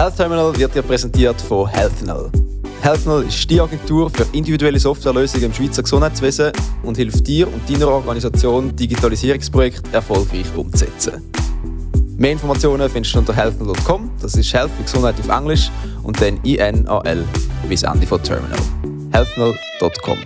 Health Terminal wird dir präsentiert von HealthNull. HealthNull ist die Agentur für individuelle Softwarelösungen im Schweizer Gesundheitswesen und hilft dir und deiner Organisation, Digitalisierungsprojekte erfolgreich umzusetzen. Mehr Informationen findest du unter healthnull.com, das ist Health wie Gesundheit auf Englisch und dann INAL bis Ende von Terminal. healthnull.com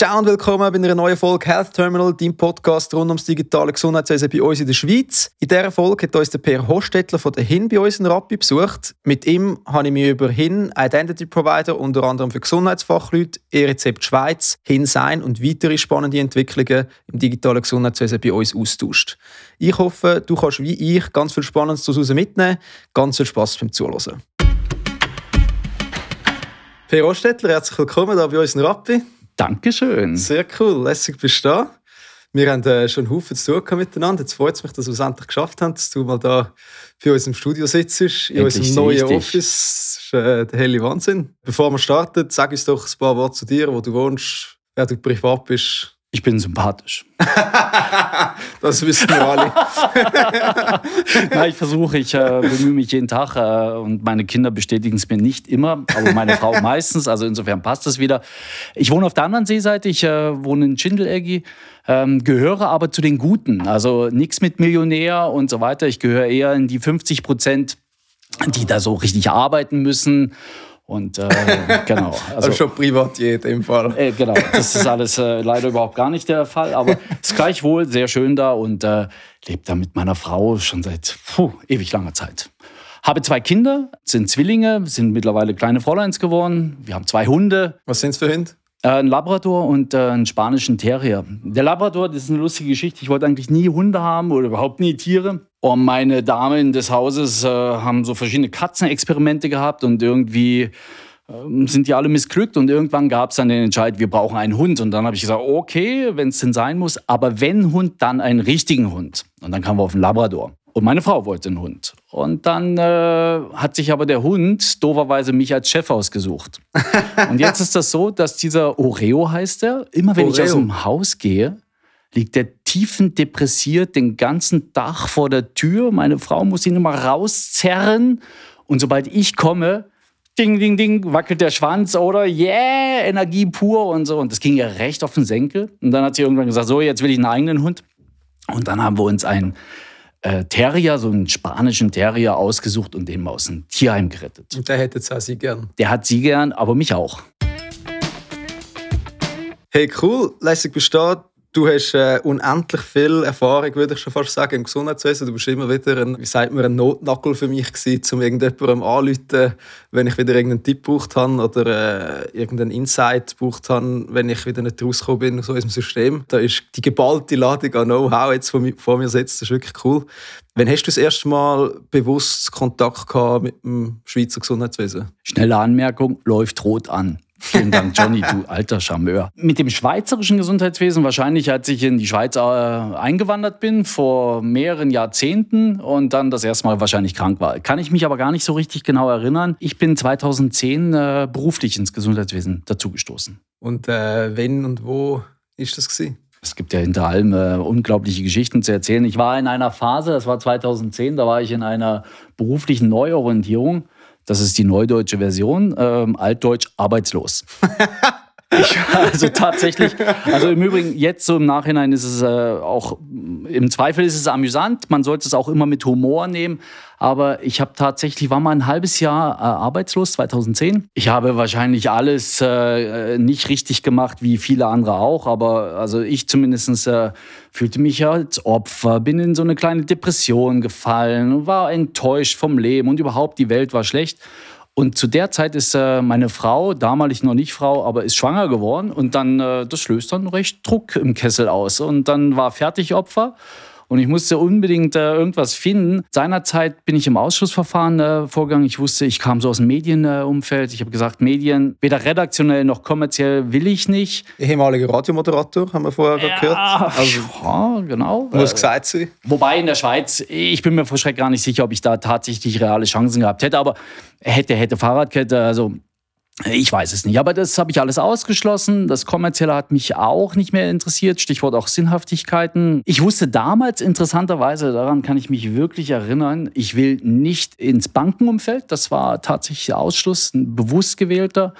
Ciao und willkommen bei einer neuen Folge Health Terminal, deinem Podcast rund ums digitale Gesundheitswesen bei uns in der Schweiz. In dieser Folge hat uns der Per Hostetler von der HIN bei uns in Rappi besucht. Mit ihm habe ich mich über HIN, Identity Provider, unter anderem für Gesundheitsfachleute, E-Rezept Schweiz, HIN Sein und weitere spannende Entwicklungen im digitalen Gesundheitswesen bei uns austauscht. Ich hoffe, du kannst wie ich ganz viel Spannendes daraus mitnehmen. Ganz viel Spass beim Zuhören. Per Hostetler, herzlich willkommen hier bei uns in Rappi. Dankeschön. Sehr cool, lässig bist du da. Wir haben äh, schon einen Haufen zu tun miteinander. Jetzt freut es mich, dass wir es endlich geschafft haben, dass du mal da bei uns im Studio sitzt, in Endlich unserem neuen Office. Das ist äh, der helle Wahnsinn. Bevor wir starten, sag uns doch ein paar Worte zu dir, wo du wohnst, wer du privat bist. Ich bin sympathisch. das wissen wir alle. Na, ich versuche, ich äh, bemühe mich jeden Tag äh, und meine Kinder bestätigen es mir nicht immer, aber meine Frau meistens. Also insofern passt das wieder. Ich wohne auf der anderen Seeseite, ich äh, wohne in Schindeleggi, ähm, gehöre aber zu den Guten. Also nichts mit Millionär und so weiter. Ich gehöre eher in die 50 Prozent, die da so richtig arbeiten müssen und äh, genau. Also, also schon Privatier in dem Fall. Äh, genau, das ist alles äh, leider überhaupt gar nicht der Fall, aber es ist gleichwohl sehr schön da und äh, lebe da mit meiner Frau schon seit puh, ewig langer Zeit. Habe zwei Kinder, sind Zwillinge, sind mittlerweile kleine Fräuleins geworden. Wir haben zwei Hunde. Was sind es für Hunde? Äh, ein Labrador und äh, einen spanischen Terrier. Der Labrador, das ist eine lustige Geschichte. Ich wollte eigentlich nie Hunde haben oder überhaupt nie Tiere. Und meine Damen des Hauses äh, haben so verschiedene Katzenexperimente gehabt und irgendwie ähm, sind die alle missglückt und irgendwann gab es dann den Entscheid, wir brauchen einen Hund. Und dann habe ich gesagt, okay, wenn es denn sein muss, aber wenn Hund, dann einen richtigen Hund. Und dann kamen wir auf den Labrador. Und meine Frau wollte einen Hund. Und dann äh, hat sich aber der Hund dooferweise mich als Chef ausgesucht. und jetzt ist das so, dass dieser Oreo heißt er, immer wenn Oreo. ich aus dem Haus gehe, liegt der tiefendepressiert den ganzen Tag vor der Tür. Meine Frau muss ihn immer rauszerren. Und sobald ich komme, ding, ding, ding, wackelt der Schwanz oder yeah, Energie pur und so. Und das ging ihr recht auf den Senkel. Und dann hat sie irgendwann gesagt, so, jetzt will ich einen eigenen Hund. Und dann haben wir uns einen äh, Terrier, so einen spanischen Terrier ausgesucht und den mal aus dem Tierheim gerettet. Und der hätte zwar sie gern. Der hat sie gern, aber mich auch. Hey, cool, lässig bist du hast äh, unendlich viel Erfahrung, würde ich schon fast sagen, im Gesundheitswesen. Du bist immer wieder ein, wie sagt man, ein Notnackel für mich gewesen, um irgendjemandem anzurufen, wenn ich wieder irgendeinen Tipp gebraucht habe oder äh, irgendeinen Insight gebraucht habe, wenn ich wieder nicht rausgekommen bin aus unserem System. Da ist die geballte Ladung an Know-how jetzt vor, vor mir sitzt. Das ist wirklich cool. Wann hast du das erste Mal bewusst Kontakt gehabt mit dem Schweizer Gesundheitswesen? Schnelle Anmerkung, läuft rot an. Vielen Dank, Johnny, du alter Charmeur. Mit dem schweizerischen Gesundheitswesen wahrscheinlich, als ich in die Schweiz äh, eingewandert bin, vor mehreren Jahrzehnten und dann das erste Mal wahrscheinlich krank war. Kann ich mich aber gar nicht so richtig genau erinnern. Ich bin 2010 äh, beruflich ins Gesundheitswesen dazugestoßen. Und äh, wenn und wo ist das gewesen? Es gibt ja hinter allem äh, unglaubliche Geschichten zu erzählen. Ich war in einer Phase, das war 2010, da war ich in einer beruflichen Neuorientierung das ist die neudeutsche Version, ähm, altdeutsch arbeitslos. Ich, also tatsächlich, also im Übrigen, jetzt so im Nachhinein ist es äh, auch, im Zweifel ist es amüsant, man sollte es auch immer mit Humor nehmen, aber ich habe tatsächlich, war mal ein halbes Jahr äh, arbeitslos, 2010. Ich habe wahrscheinlich alles äh, nicht richtig gemacht, wie viele andere auch, aber also ich zumindest äh, fühlte mich als Opfer, bin in so eine kleine Depression gefallen, war enttäuscht vom Leben und überhaupt die Welt war schlecht. Und zu der Zeit ist äh, meine Frau, damalig noch nicht Frau, aber ist schwanger geworden. Und dann, äh, das löst dann recht Druck im Kessel aus. Und dann war fertig Opfer und ich musste unbedingt äh, irgendwas finden. Seinerzeit bin ich im Ausschussverfahren äh, vorgegangen. Ich wusste, ich kam so aus dem Medienumfeld. ich habe gesagt, Medien, weder redaktionell noch kommerziell will ich nicht. Ehemaliger Radiomoderator, haben wir vorher ja, gehört. Also, ja, genau. Muss gesagt sein. Wobei in der Schweiz, ich bin mir vor Schreck gar nicht sicher, ob ich da tatsächlich reale Chancen gehabt hätte. Aber hätte, hätte Fahrradkette, also Ich weiß es nicht, aber das habe ich alles ausgeschlossen. Das Kommerzielle hat mich auch nicht mehr interessiert. Stichwort auch Sinnhaftigkeiten. Ich wusste damals interessanterweise, daran kann ich mich wirklich erinnern, ich will nicht ins Bankenumfeld. Das war tatsächlich Ausschluss, ein bewusst gewählter.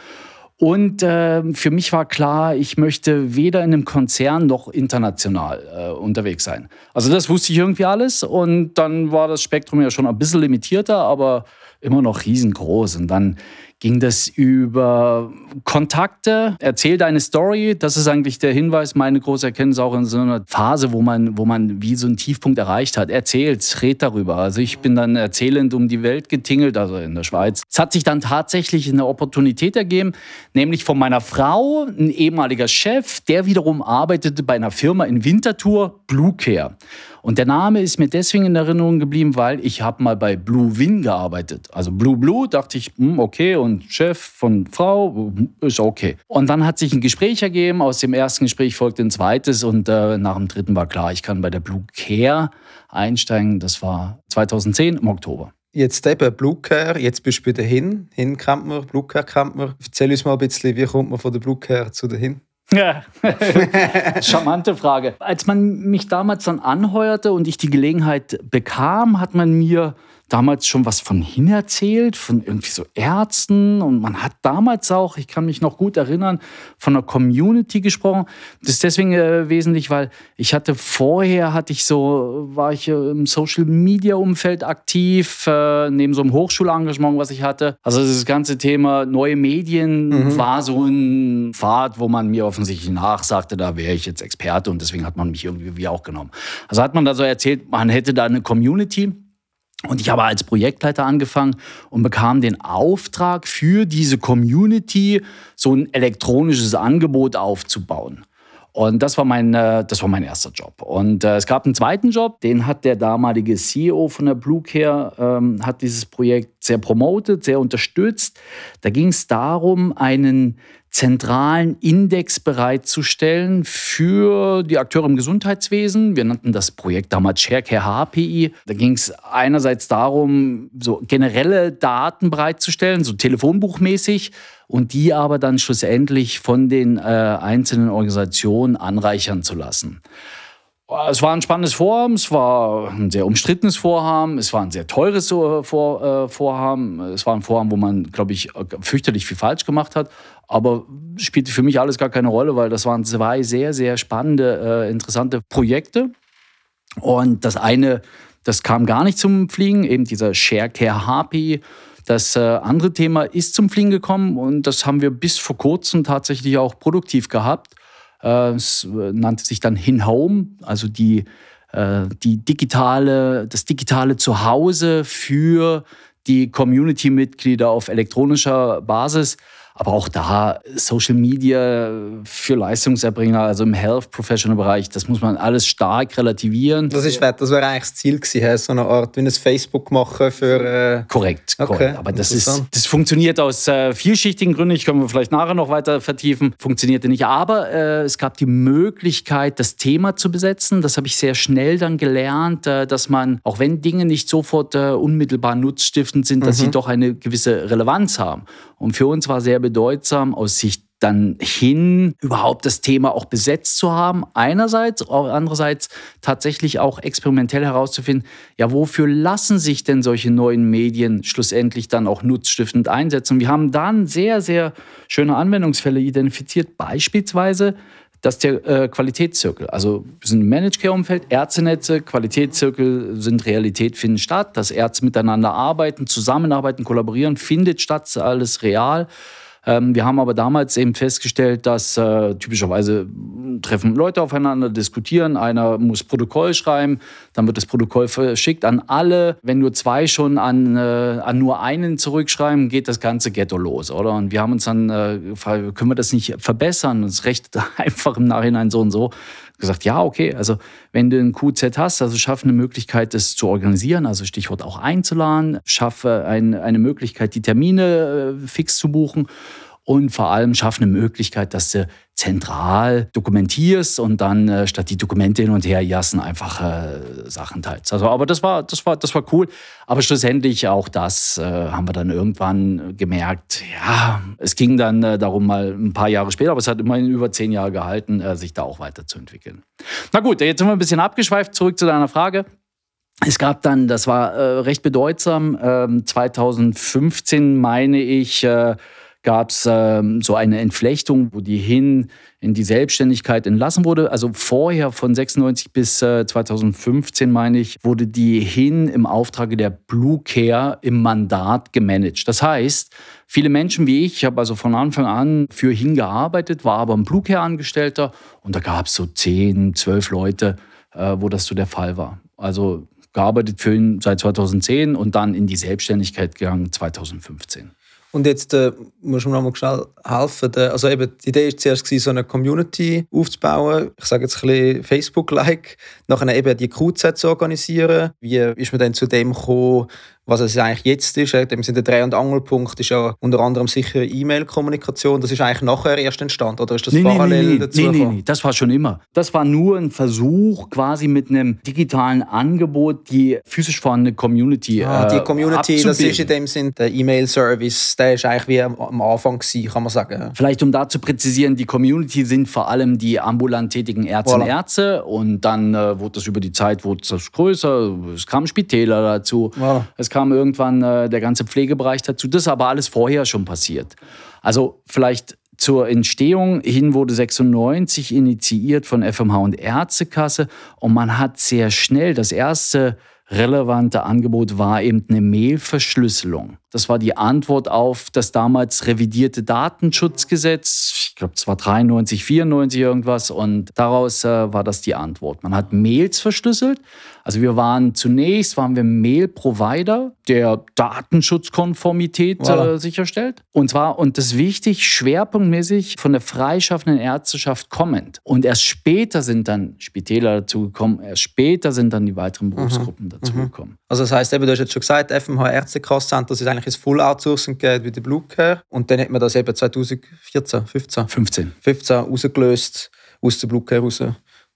Und äh, für mich war klar, ich möchte weder in einem Konzern noch international äh, unterwegs sein. Also das wusste ich irgendwie alles. Und dann war das Spektrum ja schon ein bisschen limitierter, aber immer noch riesengroß. Und dann ging das über Kontakte, erzähl deine Story. Das ist eigentlich der Hinweis, meine große Erkenntnis auch in so einer Phase, wo man, wo man wie so einen Tiefpunkt erreicht hat. Erzählt, red darüber. Also ich bin dann erzählend um die Welt getingelt, also in der Schweiz. Es hat sich dann tatsächlich eine Opportunität ergeben, nämlich von meiner Frau, ein ehemaliger Chef, der wiederum arbeitete bei einer Firma in Winterthur, Blue Care. Und der Name ist mir deswegen in Erinnerung geblieben, weil ich habe mal bei Blue Win gearbeitet. Also Blue Blue dachte ich, hm, okay, und Chef von Frau hm, ist okay. Und dann hat sich ein Gespräch ergeben. Aus dem ersten Gespräch folgte ein zweites und äh, nach dem dritten war klar, ich kann bei der Blue Care einsteigen. Das war 2010 im Oktober. Jetzt eben Blue Care, jetzt bist du bei der HIN. HIN kennt man, Blue Care kennt man. Erzähl uns mal ein bisschen, wie kommt man von der Blue Care zu der HIN? Ja, charmante Frage. Als man mich damals dann anheuerte und ich die Gelegenheit bekam, hat man mir damals schon was von hin erzählt, von irgendwie so Ärzten. Und man hat damals auch, ich kann mich noch gut erinnern, von einer Community gesprochen. Das ist deswegen äh, wesentlich, weil ich hatte vorher, hatte ich so, war ich äh, im Social Media Umfeld aktiv, äh, neben so einem Hochschulengagement, was ich hatte. Also das ganze Thema neue Medien mhm. war so ein Pfad, wo man mir offensichtlich nachsagte, da wäre ich jetzt Experte und deswegen hat man mich irgendwie auch genommen. Also hat man da so erzählt, man hätte da eine Community und ich habe als Projektleiter angefangen und bekam den Auftrag für diese Community so ein elektronisches Angebot aufzubauen. Und das war mein, äh, das war mein erster Job. Und äh, es gab einen zweiten Job, den hat der damalige CEO von der Blue Care, ähm, hat dieses Projekt sehr promotet, sehr unterstützt. Da ging es darum, einen zentralen Index bereitzustellen für die Akteure im Gesundheitswesen. Wir nannten das Projekt damals ShareCare HPI. Da ging es einerseits darum, so generelle Daten bereitzustellen, so telefonbuchmäßig, und die aber dann schlussendlich von den äh, einzelnen Organisationen anreichern zu lassen. Es war ein spannendes Vorhaben, es war ein sehr umstrittenes Vorhaben, es war ein sehr teures äh, Vorhaben, es war ein Vorhaben, wo man, glaube ich, fürchterlich viel falsch gemacht hat, aber spielte für mich alles gar keine Rolle, weil das waren zwei sehr, sehr spannende, äh, interessante Projekte. Und das eine, das kam gar nicht zum Fliegen, eben dieser Sharecare Harpy. Das äh, andere Thema ist zum Fliegen gekommen und das haben wir bis vor kurzem tatsächlich auch produktiv gehabt. Äh, es äh, nannte sich dann HinHome, also die, äh, die digitale, das digitale Zuhause für die Community-Mitglieder auf elektronischer Basis. Aber auch da Social Media für Leistungserbringer, also im Health Professional Bereich, das muss man alles stark relativieren. Das ist das wäre eigentlich das Ziel gewesen, so eine Art wie ein Facebook machen für. Äh korrekt, okay. korrekt. Aber das ist, das funktioniert aus äh, vielschichtigen Gründen. Ich können wir vielleicht nachher noch weiter vertiefen. Funktionierte nicht. Aber äh, es gab die Möglichkeit, das Thema zu besetzen. Das habe ich sehr schnell dann gelernt, äh, dass man, auch wenn Dinge nicht sofort äh, unmittelbar nutzstiftend sind, mhm. dass sie mhm. doch eine gewisse Relevanz haben. Und für uns war sehr bedeutsam aus Sicht dann hin, überhaupt das Thema auch besetzt zu haben. Einerseits, andererseits tatsächlich auch experimentell herauszufinden, ja, wofür lassen sich denn solche neuen Medien schlussendlich dann auch nutzstiftend einsetzen? wir haben dann sehr, sehr schöne Anwendungsfälle identifiziert, beispielsweise das der äh, Qualitätszirkel. Also wir sind im Managed Care-Umfeld, Ärztenetze, Qualitätszirkel sind Realität, finden statt, dass Ärzte miteinander arbeiten, zusammenarbeiten, kollaborieren, findet statt, alles real. Ähm, wir haben aber damals eben festgestellt, dass äh, typischerweise treffen Leute aufeinander, diskutieren, einer muss Protokoll schreiben, dann wird das Protokoll verschickt an alle. Wenn nur zwei schon an, äh, an nur einen zurückschreiben, geht das ganze Ghetto los, oder? Und wir haben uns dann äh, können wir das nicht verbessern? Es recht einfach im Nachhinein so und so gesagt, ja, okay, also wenn du ein QZ hast, also schaffe eine Möglichkeit, das zu organisieren, also Stichwort auch einzuladen, schaffe ein, eine Möglichkeit, die Termine äh, fix zu buchen und vor allem schaffen eine Möglichkeit, dass du zentral dokumentierst und dann äh, statt die Dokumente hin und her jassen einfach äh, Sachen teilst. Also, aber das war, das war, das war cool. Aber schlussendlich auch das äh, haben wir dann irgendwann gemerkt. Ja, es ging dann äh, darum mal ein paar Jahre später, aber es hat immerhin über zehn Jahre gehalten, äh, sich da auch weiterzuentwickeln. Na gut, jetzt sind wir ein bisschen abgeschweift. Zurück zu deiner Frage. Es gab dann, das war äh, recht bedeutsam, 2015 ähm, meine ich, gab es ähm, so eine Entflechtung, wo die hin in die Selbstständigkeit entlassen wurde. Also vorher von 96 bis äh, 2015, meine ich, wurde die hin im Auftrage der Blue Care im Mandat gemanagt. Das heißt, viele Menschen wie ich, ich habe also von Anfang an für hin gearbeitet, war aber ein Blue Care Angestellter und da gab es so 10, 12 Leute, äh, wo das so der Fall war. Also gearbeitet für ihn seit 2010 und dann in die Selbstständigkeit gegangen 2015. Und jetzt äh, muss man noch mal schnell helfen. Also eben, die Idee war zuerst, so eine Community aufzubauen. Ich sage jetzt ein bisschen Facebook-like. Nachher eben die QZ zu organisieren. Wie ist man dann zu dem gekommen, was es eigentlich jetzt ist. Dem sind der Dreh- und Angelpunkt ist ja unter anderem sicher E-Mail-Kommunikation. Das ist eigentlich nachher erst entstanden oder ist das nee, parallel nee, nee, dazu? Nee, nee, nee, das war schon immer. Das war nur ein Versuch, quasi mit einem digitalen Angebot die physisch vorhandene Community ah, Die Community, äh, das ist in dem Sinn der E-Mail-Service, der ist eigentlich wie am Anfang gewesen, kann man sagen. Vielleicht um da zu präzisieren, die Community sind vor allem die ambulant tätigen Ärzte voilà. und Ärzte und dann äh, wurde das über die Zeit wurde das größer, es kamen Spitäler dazu, voilà. es kam irgendwann äh, der ganze Pflegebereich dazu. Das ist aber alles vorher schon passiert. Also vielleicht zur Entstehung hin wurde 96 initiiert von FMH und Ärztekasse und man hat sehr schnell das erste relevante Angebot war eben eine Mailverschlüsselung. Das war die Antwort auf das damals revidierte Datenschutzgesetz. Ich glaube, es war 93, 94 irgendwas. Und daraus äh, war das die Antwort. Man hat Mails verschlüsselt. Also wir waren zunächst waren wir Mail-Provider, der Datenschutzkonformität voilà. äh, sicherstellt. Und zwar, und das ist wichtig, schwerpunktmäßig von der freischaffenden Ärzteschaft kommend. Und erst später sind dann Spitäler dazugekommen, erst später sind dann die weiteren Berufsgruppen mhm. dazugekommen. Also das heißt, eben, du hast jetzt schon gesagt, FMH Ärztekasse-Center, das ist eigentlich ein Full Outsourcing geht wie die Blue Care. Und dann hat man das eben 2014, 15? 15. 15 rausgelöst aus der Blue Care raus.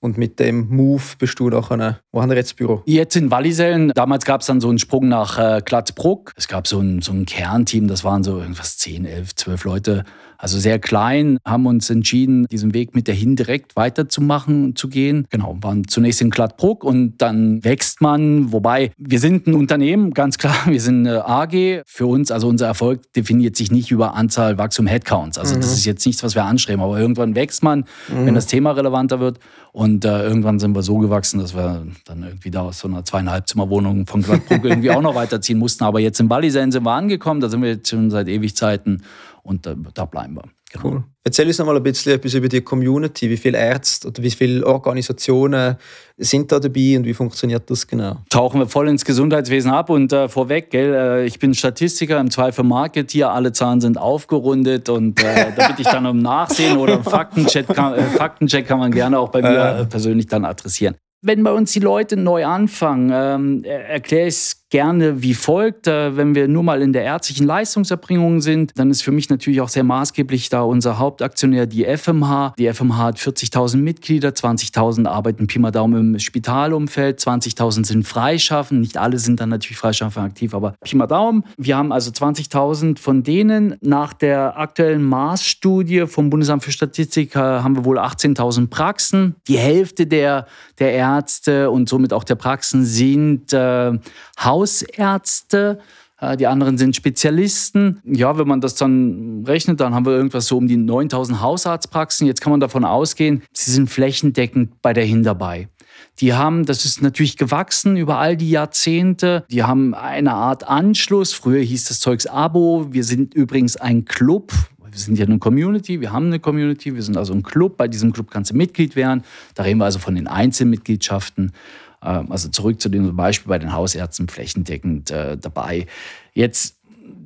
Und mit dem Move bist du nachher, wo haben wir jetzt das Büro? Jetzt in Wallisellen. Damals gab es dann so einen Sprung nach äh, Glatzbruck. Es gab so ein, so ein Kernteam, das waren so irgendwas 10, 11, 12 Leute also sehr klein, haben uns entschieden, diesen Weg mit der Hin direkt weiterzumachen, zu gehen. Genau, waren zunächst in Gladbruck und dann wächst man, wobei wir sind ein Unternehmen, ganz klar, wir sind eine AG. Für uns, also unser Erfolg definiert sich nicht über Anzahl Wachstum Headcounts. Also mhm. das ist jetzt nichts, was wir anstreben, aber irgendwann wächst man, mhm. wenn das Thema relevanter wird. Und äh, irgendwann sind wir so gewachsen, dass wir dann irgendwie da aus so einer zweieinhalb Zimmerwohnung von Gladbruck irgendwie auch noch weiterziehen mussten. Aber jetzt in Ballisen sind wir angekommen, da sind wir jetzt schon seit Ewigzeiten und da, da bleiben wir. Cool. Erzähl uns noch mal ein bisschen etwas über die Community. Wie viele Ärzte oder wie viele Organisationen sind da dabei und wie funktioniert das genau? Tauchen wir voll ins Gesundheitswesen ab und äh, vorweg, gell, äh, ich bin Statistiker, im Zweifel Marketeer, alle Zahlen sind aufgerundet und äh, da bitte ich dann um Nachsehen oder Faktencheck kann, äh, Faktencheck kann man gerne auch bei mir äh. persönlich dann adressieren. Wenn bei uns die Leute neu anfangen, ähm, erkläre ich es gerne wie folgt. Äh, wenn wir nur mal in der ärztlichen Leistungserbringung sind, dann ist für mich natürlich auch sehr maßgeblich da unser Hauptaktionär, die FMH. Die FMH hat 40.000 Mitglieder, 20.000 arbeiten Pi mal Daumen im Spitalumfeld, 20.000 sind freischaffen. Nicht alle sind dann natürlich freischaffen aktiv, aber Pi mal Daumen. Wir haben also 20.000 von denen. Nach der aktuellen Maßstudie vom Bundesamt für Statistik äh, haben wir wohl 18.000 Praxen. Die Hälfte der, der Ärzte und somit auch der Praxen sind äh, Haus Hausärzte. Äh, die anderen sind Spezialisten. Ja, wenn man das dann rechnet, dann haben wir irgendwas so um die 9000 Hausarztpraxen. Jetzt kann man davon ausgehen, sie sind flächendeckend bei der Hin dabei. Die haben, das ist natürlich gewachsen über all die Jahrzehnte. Die haben eine Art Anschluss. Früher hieß das Zeugs Abo. Wir sind übrigens ein Club. Wir sind ja eine Community, wir haben eine Community, wir sind also ein Club. Bei diesem Club kannst du Mitglied werden. Da reden wir also von den Einzelmitgliedschaften. Ähm, also zurück zu dem Beispiel bei den Hausärzten flächendeckend äh, dabei. Jetzt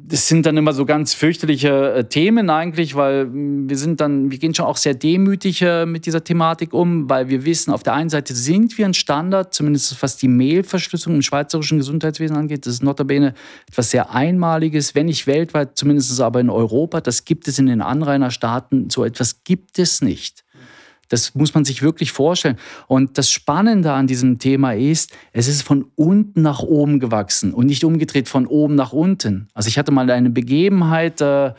das sind dann immer so ganz fürchterliche äh, Themen eigentlich, weil mm, wir sind dann, wir gehen schon auch sehr demütig äh, mit dieser Thematik um, weil wir wissen, auf der einen Seite sind wir ein Standard, zumindest was die Mailverschlüsselung im schweizerischen Gesundheitswesen angeht. Das ist notabene etwas sehr Einmaliges, wenn nicht weltweit, zumindest aber in Europa. Das gibt es in den Anrainerstaaten. So etwas gibt es nicht. Das muss man sich wirklich vorstellen. Und das Spannende an diesem Thema ist, es ist von unten nach oben gewachsen und nicht umgedreht von oben nach unten. Also ich hatte mal eine Begebenheit, äh,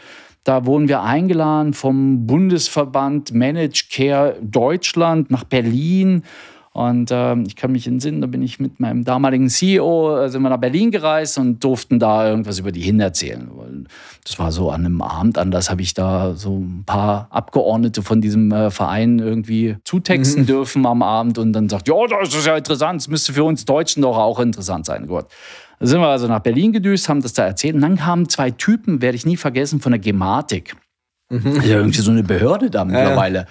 da wurden wir eingeladen vom Bundesverband Managed Care Deutschland nach Berlin. Und ähm, ich kann mich entsinnen, da bin ich mit meinem damaligen CEO, äh, sind wir nach Berlin gereist und durften da irgendwas über die hin erzählen. Das war so an einem Abend anders, habe ich da so ein paar Abgeordnete von diesem äh, Verein irgendwie zutexten mhm. dürfen am Abend und dann sagt, ja, das ist ja interessant, das müsste für uns Deutschen doch auch interessant sein. Gut. Dann sind wir also nach Berlin gedüst, haben das da erzählt und dann kamen zwei Typen, werde ich nie vergessen, von der Gematik. Mhm. Ja, irgendwie so eine Behörde da mittlerweile. Ja, ja.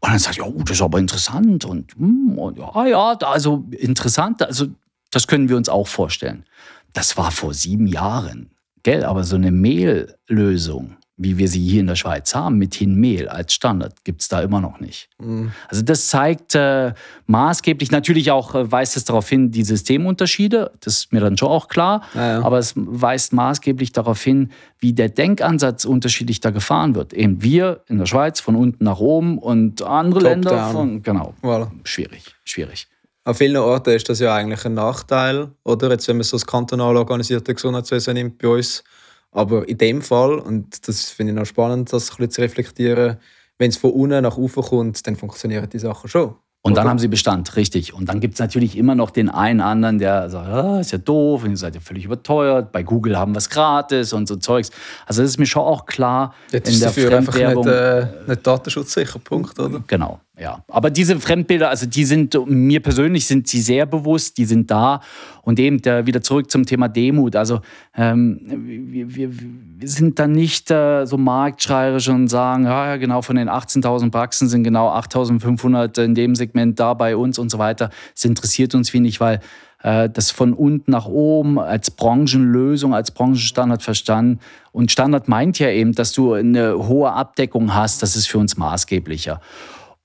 Und dann sagt, ja, oh, das ist aber interessant und, hm, und ja, ja, also interessant, also das können wir uns auch vorstellen. Das war vor sieben Jahren, gell? Aber so eine Mail-Lösung, wie wir sie hier in der Schweiz haben, mit Hinmehl als Standard, gibt es da immer noch nicht. Mhm. Also das zeigt äh, maßgeblich, natürlich auch äh, weist es darauf hin, die Systemunterschiede, das ist mir dann schon auch klar, ja, ja. aber es weist maßgeblich darauf hin, wie der Denkansatz unterschiedlich da gefahren wird. Eben wir in der Schweiz von unten nach oben und andere Top Länder down. von, genau, voilà. schwierig, schwierig. An vielen Orten ist das ja eigentlich ein Nachteil, oder? Jetzt, wenn man so das kantonal organisierte Gesundheitswesen nimmt bei uns, aber in dem Fall, und das finde ich noch spannend, das ein bisschen zu reflektieren, wenn es von unten nach oben kommt, dann funktionieren die Sachen schon. Und dann haben sie Bestand, richtig. Und dann gibt es natürlich immer noch den einen anderen, der sagt, ah, ist ja doof, und ihr seid ja völlig überteuert. Bei Google haben wir es gratis und so Zeugs. Also das ist mir schon auch klar. Jetzt in der dafür einfach nicht, äh, nicht datenschutzsicher, Punkt, oder? Genau, ja. Aber diese Fremdbilder, also die sind, mir persönlich sind sie sehr bewusst, die sind da. Und eben äh, wieder zurück zum Thema Demut. Also ähm, wir, wir, wir, sind dann nicht äh, so marktschreierisch und sagen, ja, genau, von den 18.000 Praxen sind genau 8.500 in dem Segment da bei uns und so weiter. Es interessiert uns wenig, weil äh, das von unten nach oben als Branchenlösung, als Branchenstandard verstanden. Und Standard meint ja eben, dass du eine hohe Abdeckung hast. Das ist für uns maßgeblicher.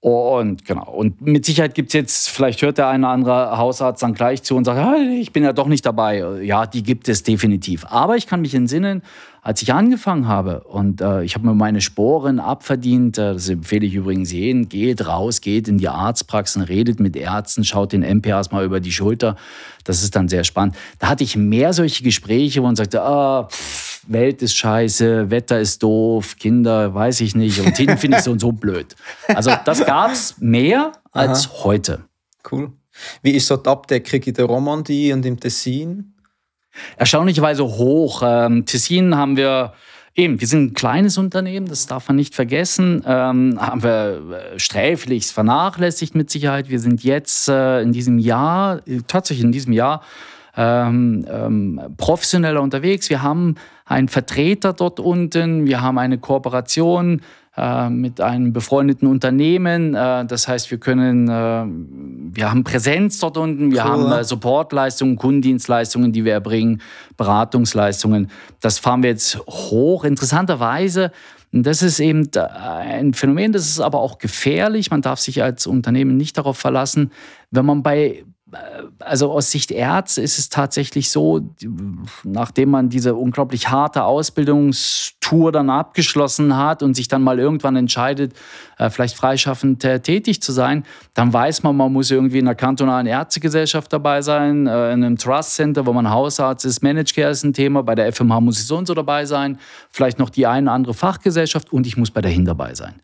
Und genau, und mit Sicherheit gibt es jetzt, vielleicht hört der eine oder andere Hausarzt dann gleich zu und sagt, hey, ich bin ja doch nicht dabei. Ja, die gibt es definitiv. Aber ich kann mich entsinnen, als ich angefangen habe und äh, ich habe mir meine Sporen abverdient, äh, das empfehle ich übrigens jeden, geht raus, geht in die Arztpraxen, redet mit Ärzten, schaut den MPAs mal über die Schulter. Das ist dann sehr spannend. Da hatte ich mehr solche Gespräche, wo man sagte, ah, pff, Welt ist scheiße, Wetter ist doof, Kinder weiß ich nicht und Titten finde ich so und so blöd. Also das gab es mehr als Aha. heute. Cool. Wie ist so die Abdeckung in der Romandie und im Tessin? Erstaunlicherweise hoch. Ähm, Tessin haben wir Eben, wir sind ein kleines Unternehmen, das darf man nicht vergessen. Ähm, haben wir äh, sträflichst vernachlässigt mit Sicherheit. Wir sind jetzt äh, in diesem Jahr, äh, tatsächlich in diesem Jahr, ähm, ähm, professioneller unterwegs. Wir haben einen Vertreter dort unten, wir haben eine Kooperation äh, mit einem befreundeten Unternehmen. Äh, das heißt, wir können, äh, wir haben Präsenz dort unten, wir cool. haben Supportleistungen, Kundendienstleistungen, die wir erbringen, Beratungsleistungen. Das fahren wir jetzt hoch. Interessanterweise das ist eben ein Phänomen, das ist aber auch gefährlich. Man darf sich als Unternehmen nicht darauf verlassen, wenn man bei also aus Sicht Ärzte ist es tatsächlich so, nachdem man diese unglaublich harte Ausbildungstour dann abgeschlossen hat und sich dann mal irgendwann entscheidet, äh, vielleicht freischaffend tätig zu sein, dann weiß man, man muss irgendwie in einer kantonalen Ärztegesellschaft dabei sein, äh, in einem Trust Center, wo man Hausarzt ist, Managed Care ist ein Thema, bei der FMH muss ich so und so dabei sein, vielleicht noch die eine andere Fachgesellschaft und ich muss bei der HIN dabei sein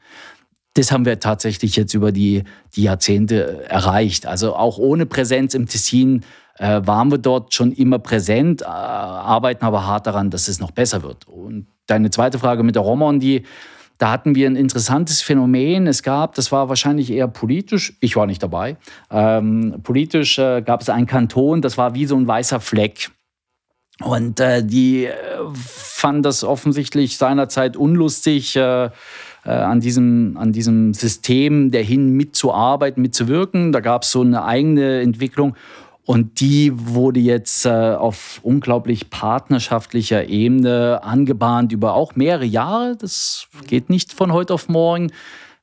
das haben wir tatsächlich jetzt über die, die Jahrzehnte erreicht. Also auch ohne Präsenz im Tessin äh, waren wir dort schon immer präsent, äh, arbeiten aber hart daran, dass es noch besser wird. Und deine zweite Frage mit der Romandie, da hatten wir ein interessantes Phänomen. Es gab, das war wahrscheinlich eher politisch, ich war nicht dabei, ähm, politisch äh, gab es einen Kanton, das war wie so ein weißer Fleck. Und äh, die äh, fanden das offensichtlich seinerzeit unlustig äh, äh, an, diesem, an diesem System der hin mitzuarbeiten, mitzuwirken. Da gab es so eine eigene Entwicklung. Und die wurde jetzt äh, auf unglaublich partnerschaftlicher Ebene angebahnt über auch mehrere Jahre. Das geht nicht von heute auf morgen.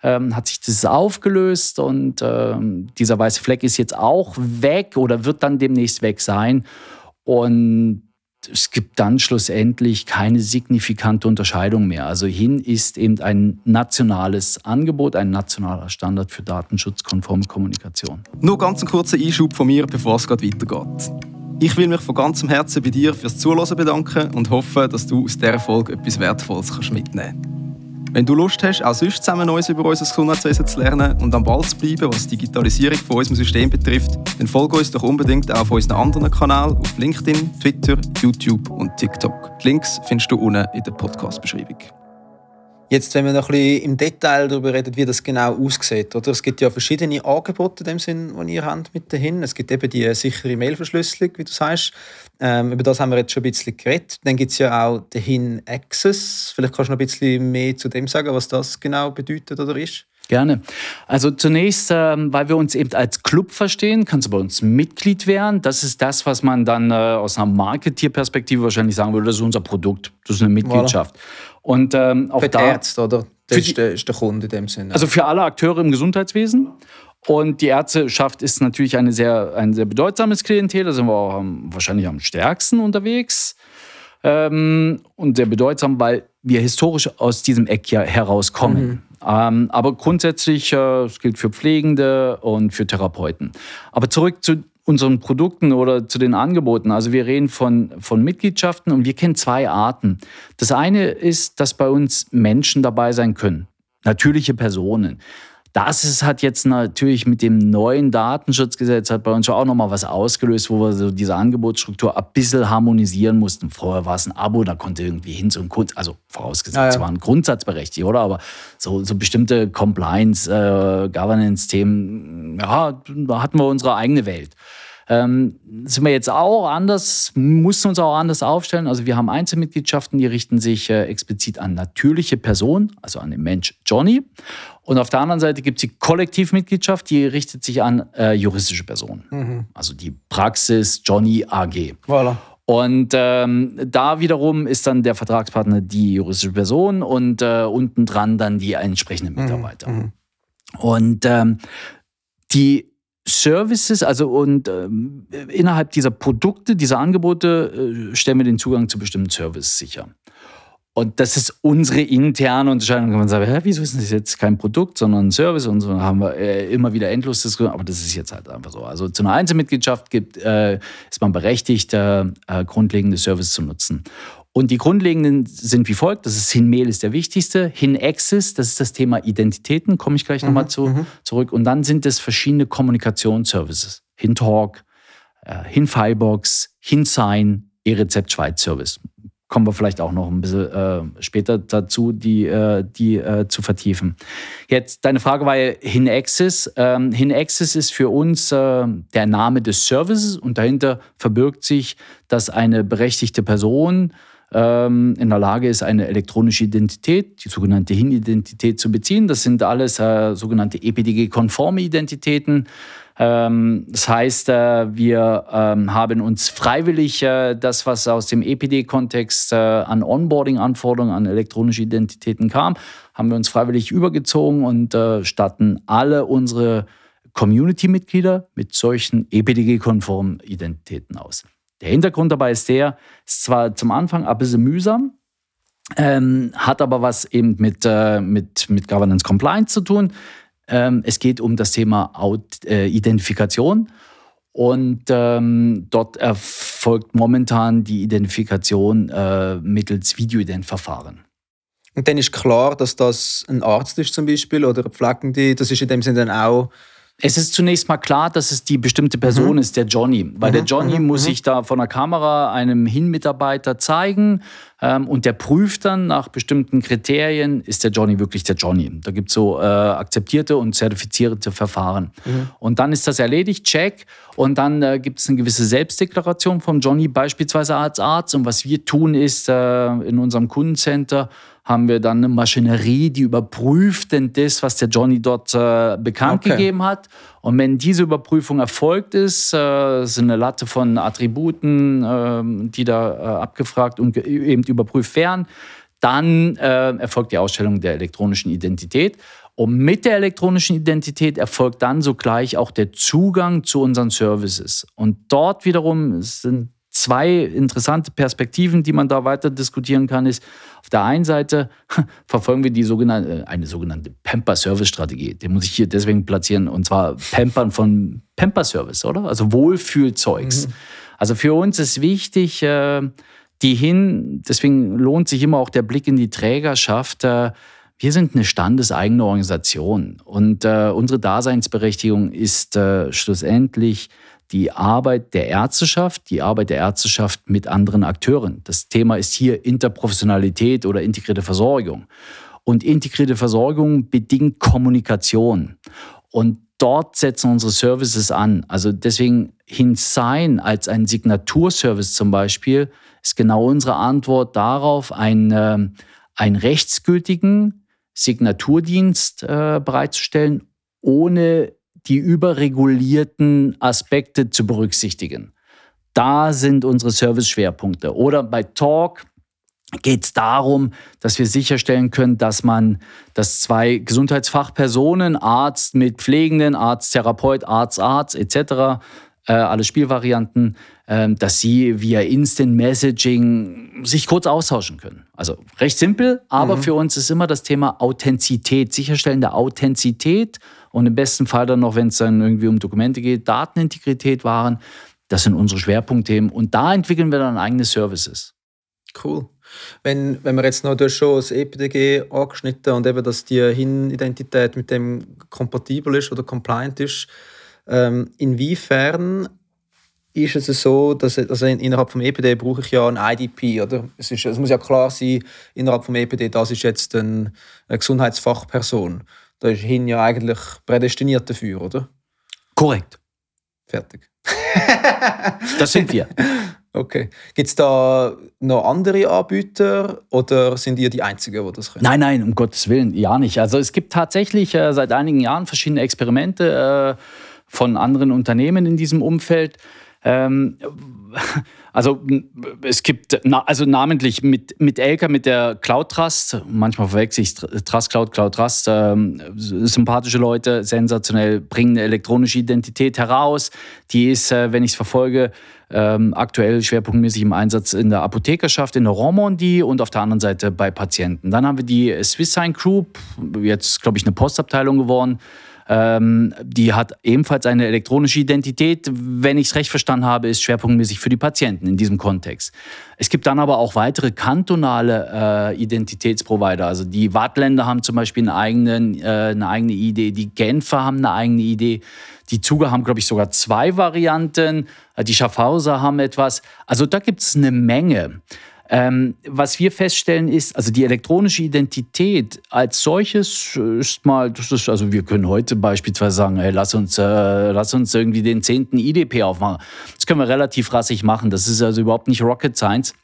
Ähm, hat sich das aufgelöst und ähm, dieser weiße Fleck ist jetzt auch weg oder wird dann demnächst weg sein. Und es gibt dann schlussendlich keine signifikante Unterscheidung mehr. Also hin ist eben ein nationales Angebot, ein nationaler Standard für datenschutzkonforme Kommunikation. Nur ganz ein kurzer Einschub von mir, bevor es gerade weitergeht. Ich will mich von ganzem Herzen bei dir fürs Zuhören bedanken und hoffe, dass du aus dieser Folge etwas Wertvolles mitnehmen kannst. Wenn du Lust hast, auch sonst zusammen Neues über unser Gesundheitswesen zu lernen und am Ball zu bleiben, was die Digitalisierung von unserem System betrifft, dann folge uns doch unbedingt auch auf unseren anderen Kanälen auf LinkedIn, Twitter, YouTube und TikTok. Die Links findest du unten in der Podcast-Beschreibung. Jetzt, wenn wir noch ein bisschen im Detail darüber reden, wie das genau aussieht. Oder? Es gibt ja verschiedene Angebote in dem Sinn, die ihr habt mit dahin. Es gibt eben die sichere Mailverschlüsselung, wie du sagst. Ähm, über das haben wir jetzt schon ein bisschen geredet. Dann gibt es ja auch den Hin Access. Vielleicht kannst du noch ein bisschen mehr zu dem sagen, was das genau bedeutet oder ist. Gerne. Also zunächst, ähm, weil wir uns eben als Club verstehen, kannst du bei uns Mitglied werden. Das ist das, was man dann äh, aus einer Marketierperspektive wahrscheinlich sagen würde, das ist unser Produkt, das ist eine Mitgliedschaft. Voilà. Und ähm, auch für da, Ärzte, oder? Das ist der, ist der Kunde in dem Sinne. Also für alle Akteure im Gesundheitswesen. Und die Ärzteschaft ist natürlich eine sehr, ein sehr bedeutsames Klientel. Da sind wir auch am, wahrscheinlich am stärksten unterwegs. Ähm, und sehr bedeutsam, weil wir historisch aus diesem Eck ja herauskommen. Mhm. Ähm, aber grundsätzlich, äh, es gilt für Pflegende und für Therapeuten. Aber zurück zu unseren Produkten oder zu den Angeboten. Also wir reden von, von Mitgliedschaften und wir kennen zwei Arten. Das eine ist, dass bei uns Menschen dabei sein können, natürliche Personen. Das ist, hat jetzt natürlich mit dem neuen Datenschutzgesetz hat bei uns auch nochmal was ausgelöst, wo wir so diese Angebotsstruktur ein bisschen harmonisieren mussten. Vorher war es ein Abo, da konnte irgendwie hin so ein Grund, also vorausgesetzt, ja, ja. war ein Grundsatzberechtigt, oder? Aber so, so bestimmte Compliance, äh, Governance-Themen, ja, da hatten wir unsere eigene Welt. Ähm, sind wir jetzt auch anders, mussten uns auch anders aufstellen. Also wir haben Einzelmitgliedschaften, die richten sich äh, explizit an natürliche Personen, also an den Mensch Johnny. Und auf der anderen Seite gibt es die Kollektivmitgliedschaft, die richtet sich an äh, juristische Personen. Mhm. Also die Praxis Johnny AG. Voilà. Und ähm, da wiederum ist dann der Vertragspartner die juristische Person und äh, unten dran dann die entsprechenden mhm. Mitarbeiter. Mhm. Und ähm, die Services, also und ähm, innerhalb dieser Produkte, dieser Angebote äh, stellen wir den Zugang zu bestimmten Services sicher. Und das ist unsere interne Unterscheidung. Kann man sagen, hä, wieso ist das jetzt kein Produkt, sondern ein Service? Und so haben wir äh, immer wieder endlos diskutiert. Aber das ist jetzt halt einfach so. Also zu einer Einzelmitgliedschaft gibt, äh, ist man berechtigt, äh, grundlegende Services zu nutzen. Und die grundlegenden sind wie folgt. Das ist Hinmail ist der wichtigste. Hin-Access, das ist das Thema Identitäten, komme ich gleich mhm, nochmal zu, mhm. zurück. Und dann sind es verschiedene Kommunikationsservices. Hin-Talk, äh, Hin-Filebox, Hin-Sign, E-Rezept Schweiz Service kommen wir vielleicht auch noch ein bisschen äh, später dazu, die, äh, die äh, zu vertiefen. Jetzt, deine Frage war ja HinAccess. Ähm, HinAccess ist für uns äh, der Name des Services und dahinter verbirgt sich, dass eine berechtigte Person ähm, in der Lage ist, eine elektronische Identität, die sogenannte HIN-Identität zu beziehen. Das sind alles äh, sogenannte EPDG-konforme Identitäten. Ähm, das heißt, äh, wir ähm, haben uns freiwillig äh, das, was aus dem EPD-Kontext äh, an Onboarding-Anforderungen an elektronische Identitäten kam, haben wir uns freiwillig übergezogen und statten alle unsere Community-Mitglieder mit solchen EPDG-konformen Identitäten aus. Der Hintergrund dabei ist der, ist zwar zum Anfang ein bisschen mühsam, ähm, hat aber was eben mit, äh, mit, mit Governance Compliance zu tun. Ähm, es geht um das Thema Out äh, Identifikation. Und ähm, dort erfolgt momentan die Identifikation äh, mittels Videoident-Verfahren. Und dann ist klar, dass das ein Arzt ist zum Beispiel oder eine Pflegende. Das ist in dem Sinne dann auch es ist zunächst mal klar, dass es die bestimmte Person mhm. ist, der Johnny. Weil mhm. der Johnny mhm. muss mhm. sich da von der Kamera einem Hin-Mitarbeiter zeigen ähm, und der prüft dann nach bestimmten Kriterien, ist der Johnny wirklich der Johnny. Da gibt es so äh, akzeptierte und zertifizierte Verfahren. Mhm. Und dann ist das erledigt, check. Und dann äh, gibt es eine gewisse Selbstdeklaration vom Johnny, beispielsweise als Arzt. Und was wir tun ist, äh, in unserem Kundencenter haben wir dann eine Maschinerie, die überprüft denn das, was der Johnny dort äh, bekannt okay. gegeben hat. Und wenn diese Überprüfung erfolgt ist, äh, sind eine Latte von Attributen, äh, die da äh, abgefragt und eben überprüft werden, dann äh, erfolgt die Ausstellung der elektronischen Identität. Und mit der elektronischen Identität erfolgt dann sogleich auch der Zugang zu unseren Services. Und dort wiederum sind zwei interessante Perspektiven, die man da weiter diskutieren kann, ist, auf der einen Seite verfolgen wir die sogenannte, äh, eine sogenannte Pamper-Service-Strategie. Den muss ich hier deswegen platzieren, und zwar Pampern von Pamper-Service, oder? Also Wohlfühlzeugs. Mhm. Also für uns ist wichtig, äh, die hin, deswegen lohnt sich immer auch der Blick in die Trägerschaft. Äh, wir sind eine standeseigene Organisation und unsere Daseinsberechtigung ist schlussendlich die Arbeit der Ärzteschaft, die Arbeit der Ärzteschaft mit anderen Akteuren. Das Thema ist hier Interprofessionalität oder integrierte Versorgung. Und integrierte Versorgung bedingt Kommunikation. Und dort setzen unsere Services an. Also deswegen Hinsein als ein Signaturservice zum Beispiel ist genau unsere Antwort darauf, einen, äh, einen rechtsgültigen Signaturdienst äh, bereitzustellen, ohne die überregulierten Aspekte zu berücksichtigen. Da sind unsere Service-Schwerpunkte. Oder bei Talk geht es darum, dass wir sicherstellen können, dass man, dass zwei Gesundheitsfachpersonen, Arzt mit Pflegenden, Arzt, Therapeut, Arzt, Arzt etc., äh, alle Spielvarianten, äh, dass sie via Instant Messaging sich kurz austauschen können. Also recht simpel, aber mhm. für uns ist immer das Thema Authentizität, Sicherstellen der Authentizität und im besten Fall dann noch, wenn es dann irgendwie um Dokumente geht, Datenintegrität waren. Das sind unsere Schwerpunktthemen und da entwickeln wir dann eigene Services. Cool. Wenn, wenn wir jetzt noch durch schon das EPDG angeschnitten und eben, dass die HIN-Identität mit dem kompatibel ist oder compliant ist, ähm, inwiefern ist es so, dass also innerhalb vom EPD brauche ich ja ein IDP, oder? Es, ist, es muss ja klar sein, innerhalb vom EPD, das ist jetzt eine Gesundheitsfachperson. Da ist hin ja eigentlich prädestiniert dafür, oder? Korrekt. Fertig. das sind wir. Okay. Gibt es da noch andere Anbieter oder sind ihr die Einzigen, die das können? Nein, nein, um Gottes Willen, ja nicht. Also es gibt tatsächlich äh, seit einigen Jahren verschiedene Experimente äh, von anderen Unternehmen in diesem Umfeld. Ähm, also es gibt, also namentlich mit, mit Elka, mit der Cloud Trust, manchmal verwechsel ich Trust Cloud, Cloud Trust, ähm, sympathische Leute, sensationell, bringen eine elektronische Identität heraus. Die ist, äh, wenn ich es verfolge, ähm, aktuell schwerpunktmäßig im Einsatz in der Apothekerschaft in der Romandie und auf der anderen Seite bei Patienten. Dann haben wir die Swisssign Group, jetzt glaube ich eine Postabteilung geworden, ähm, die hat ebenfalls eine elektronische Identität. Wenn ich es recht verstanden habe, ist schwerpunktmäßig für die Patienten in diesem Kontext. Es gibt dann aber auch weitere kantonale äh, Identitätsprovider. Also die Wattländer haben zum Beispiel eine eigene, äh, eine eigene Idee, die Genfer haben eine eigene Idee. Die Zuger haben, glaube ich, sogar zwei Varianten. Äh, die Schaffhauser haben etwas. Also da gibt es eine Menge. Ähm, was wir feststellen ist, also die elektronische Identität als solches ist mal, das ist, also wir können heute beispielsweise sagen, hey, lass uns, äh, lass uns irgendwie den zehnten IDP aufmachen. Das können wir relativ rassig machen. Das ist also überhaupt nicht Rocket Science.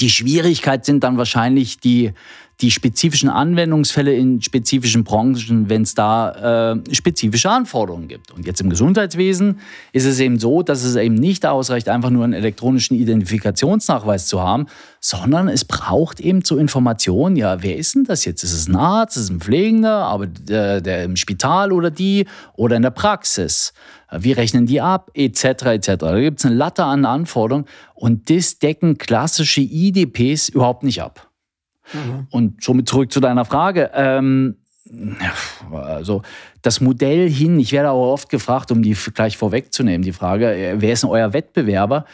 Die Schwierigkeit sind dann wahrscheinlich die, die spezifischen Anwendungsfälle in spezifischen Branchen, wenn es da äh, spezifische Anforderungen gibt. Und jetzt im Gesundheitswesen ist es eben so, dass es eben nicht ausreicht, einfach nur einen elektronischen Identifikationsnachweis zu haben, sondern es braucht eben zur Information, ja, wer ist denn das jetzt? Ist es ein Arzt, ist es ein Pflegender, aber der, der im Spital oder die oder in der Praxis? Wie rechnen die ab, etc. etc. Da gibt es eine Latte an Anforderungen und das decken klassische IDPs überhaupt nicht ab. Mhm. Und somit zurück zu deiner Frage. Ähm, also das Modell hin, ich werde aber oft gefragt, um die gleich vorwegzunehmen, die Frage, äh, wer ist denn euer Wettbewerber?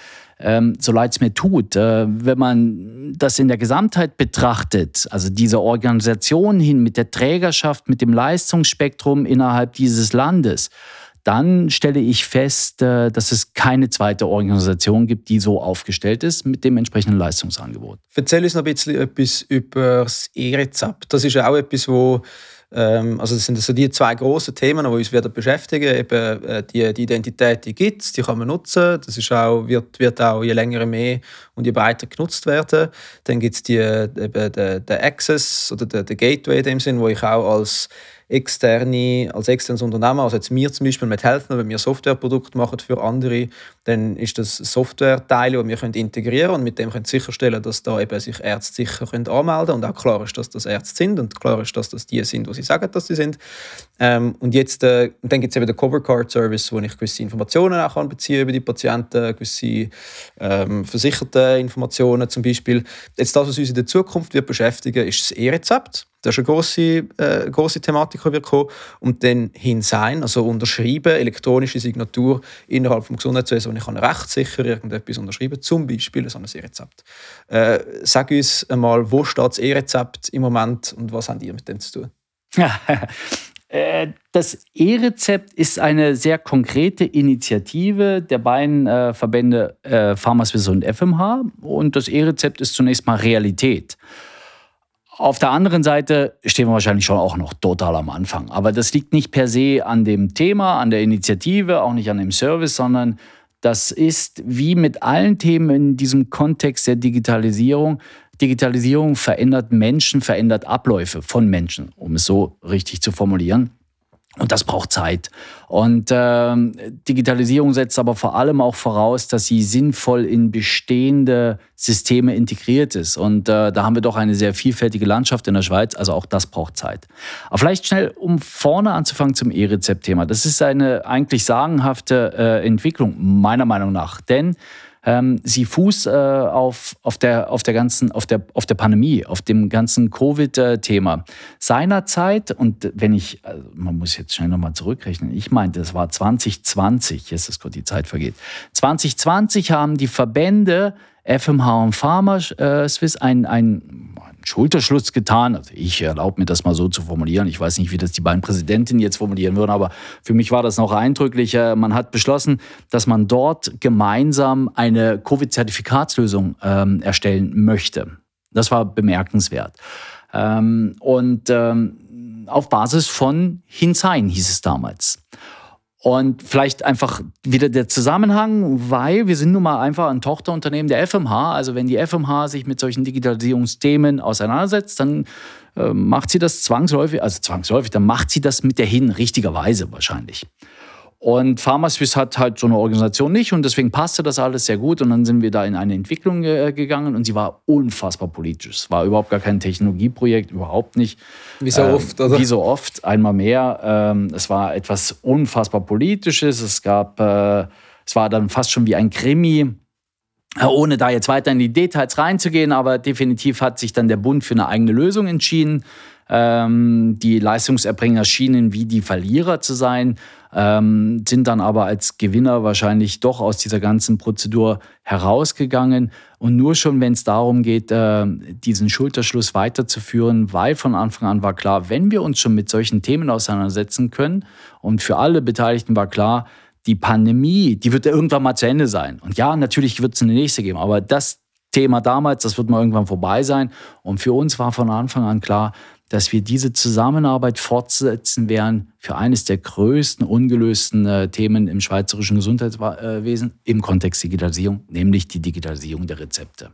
Ähm, so leid es mir tut, äh, wenn man das in der Gesamtheit betrachtet, also diese Organisation hin mit der Trägerschaft, mit dem Leistungsspektrum innerhalb dieses Landes, dann stelle ich fest, äh, dass es keine zweite Organisation gibt, die so aufgestellt ist mit dem entsprechenden Leistungsangebot. Erzähl uns noch ein bisschen etwas über das E-Rezept. Das ist ja auch etwas, wo Ähm, also das sind so die zwei großen Themen, die uns werden beschäftigen. Eben äh, die, die Identität, die gibt es, die kann man nutzen. Das ist auch, wird, wird auch je länger mehr und je breiter genutzt werden. Dann gibt es den, den Access oder den, den Gateway in dem Sinn, wo ich auch als externe, als externes Unternehmen, also jetzt wir zum Beispiel mit helfen, wenn wir Softwareprodukte machen für andere, dann ist das Softwareteile, die wir integrieren können und mit dem können sicherstellen, dass da eben sich Ärzte sicher können anmelden und auch klar ist, dass das Ärzte sind und klar ist, dass das die sind, wo sie sagen, dass sie sind. Ähm, und jetzt, äh, dann gibt es eben den Cover Card Service, wo ich gewisse Informationen auch beziehen über die Patienten, gewisse ähm, versicherte Informationen zum Beispiel. Jetzt das, was uns in der Zukunft wird beschäftigen, ist das E-Rezept. Das ist eine große, äh, große Thematik, die wir kommen. Und dann Hinsein, also unterschreiben, elektronische Signatur innerhalb des Gesundheitswesens, und ich kann rechtssicher irgendetwas unterschreiben, zum Beispiel so ein E-Rezept. Äh, sag uns einmal, wo steht das E-Rezept im Moment und was habt ihr mit dem zu tun? Äh, das E-Rezept ist eine sehr konkrete Initiative der beiden äh, Verbände äh, Pharmaswiss und FMH. Und das E-Rezept ist zunächst mal Realität. Auf der anderen Seite stehen wir wahrscheinlich schon auch noch total am Anfang. Aber das liegt nicht per se an dem Thema, an der Initiative, auch nicht an dem Service, sondern das ist wie mit allen Themen in diesem Kontext der Digitalisierung. Digitalisierung verändert Menschen, verändert Abläufe von Menschen, um es so richtig zu formulieren. Und das braucht Zeit. Und äh, Digitalisierung setzt aber vor allem auch voraus, dass sie sinnvoll in bestehende Systeme integriert ist. Und äh, da haben wir doch eine sehr vielfältige Landschaft in der Schweiz. Also auch das braucht Zeit. Aber vielleicht schnell, um vorne anzufangen zum E-Rezept-Thema. Das ist eine eigentlich sagenhafte äh, Entwicklung, meiner Meinung nach. Denn ähm, sie fußt äh, auf, auf, der, auf, der ganzen, auf, der, auf der Pandemie, auf dem ganzen Covid-Thema. Seinerzeit, und wenn ich, also man muss jetzt schnell nochmal zurückrechnen, ich meinte, es war 2020, jetzt ist Gott, die Zeit vergeht. 2020 haben die Verbände FMH und Pharma äh, Swiss ein, ein Schulterschluss getan. Also ich erlaube mir das mal so zu formulieren. Ich weiß nicht, wie das die beiden Präsidentinnen jetzt formulieren würden, aber für mich war das noch eindrücklicher. Man hat beschlossen, dass man dort gemeinsam eine Covid-Zertifikatslösung ähm, erstellen möchte. Das war bemerkenswert. Ähm, und ähm, auf Basis von Hinsein hieß es damals. Und vielleicht einfach wieder der Zusammenhang, weil wir sind nun mal einfach ein Tochterunternehmen der FMH. Also wenn die FMH sich mit solchen Digitalisierungsthemen auseinandersetzt, dann äh, macht sie das zwangsläufig, also zwangsläufig, dann macht sie das mit der Hin richtigerweise wahrscheinlich. Und PharmaSwiss hat halt so eine Organisation nicht und deswegen passte das alles sehr gut. Und dann sind wir da in eine Entwicklung äh, gegangen und sie war unfassbar politisch. Es war überhaupt gar kein Technologieprojekt, überhaupt nicht. Wie so ähm, oft, oder? Wie so oft, einmal mehr. Ähm, es war etwas unfassbar Politisches. Es gab, äh, es war dann fast schon wie ein Krimi. Äh, ohne da jetzt weiter in die Details reinzugehen, aber definitiv hat sich dann der Bund für eine eigene Lösung entschieden. Ähm, die Leistungserbringer schienen wie die Verlierer zu sein ähm, sind dann aber als Gewinner wahrscheinlich doch aus dieser ganzen Prozedur herausgegangen. Und nur schon, wenn es darum geht, äh, diesen Schulterschluss weiterzuführen, weil von Anfang an war klar, wenn wir uns schon mit solchen Themen auseinandersetzen können und für alle Beteiligten war klar, die Pandemie, die wird irgendwann mal zu Ende sein. Und ja, natürlich wird es eine nächste geben, aber das Thema damals, das wird mal irgendwann vorbei sein. Und für uns war von Anfang an klar, dass wir diese Zusammenarbeit fortsetzen werden für eines der größten ungelösten äh, Themen im schweizerischen Gesundheitswesen im Kontext Digitalisierung, nämlich die Digitalisierung der Rezepte.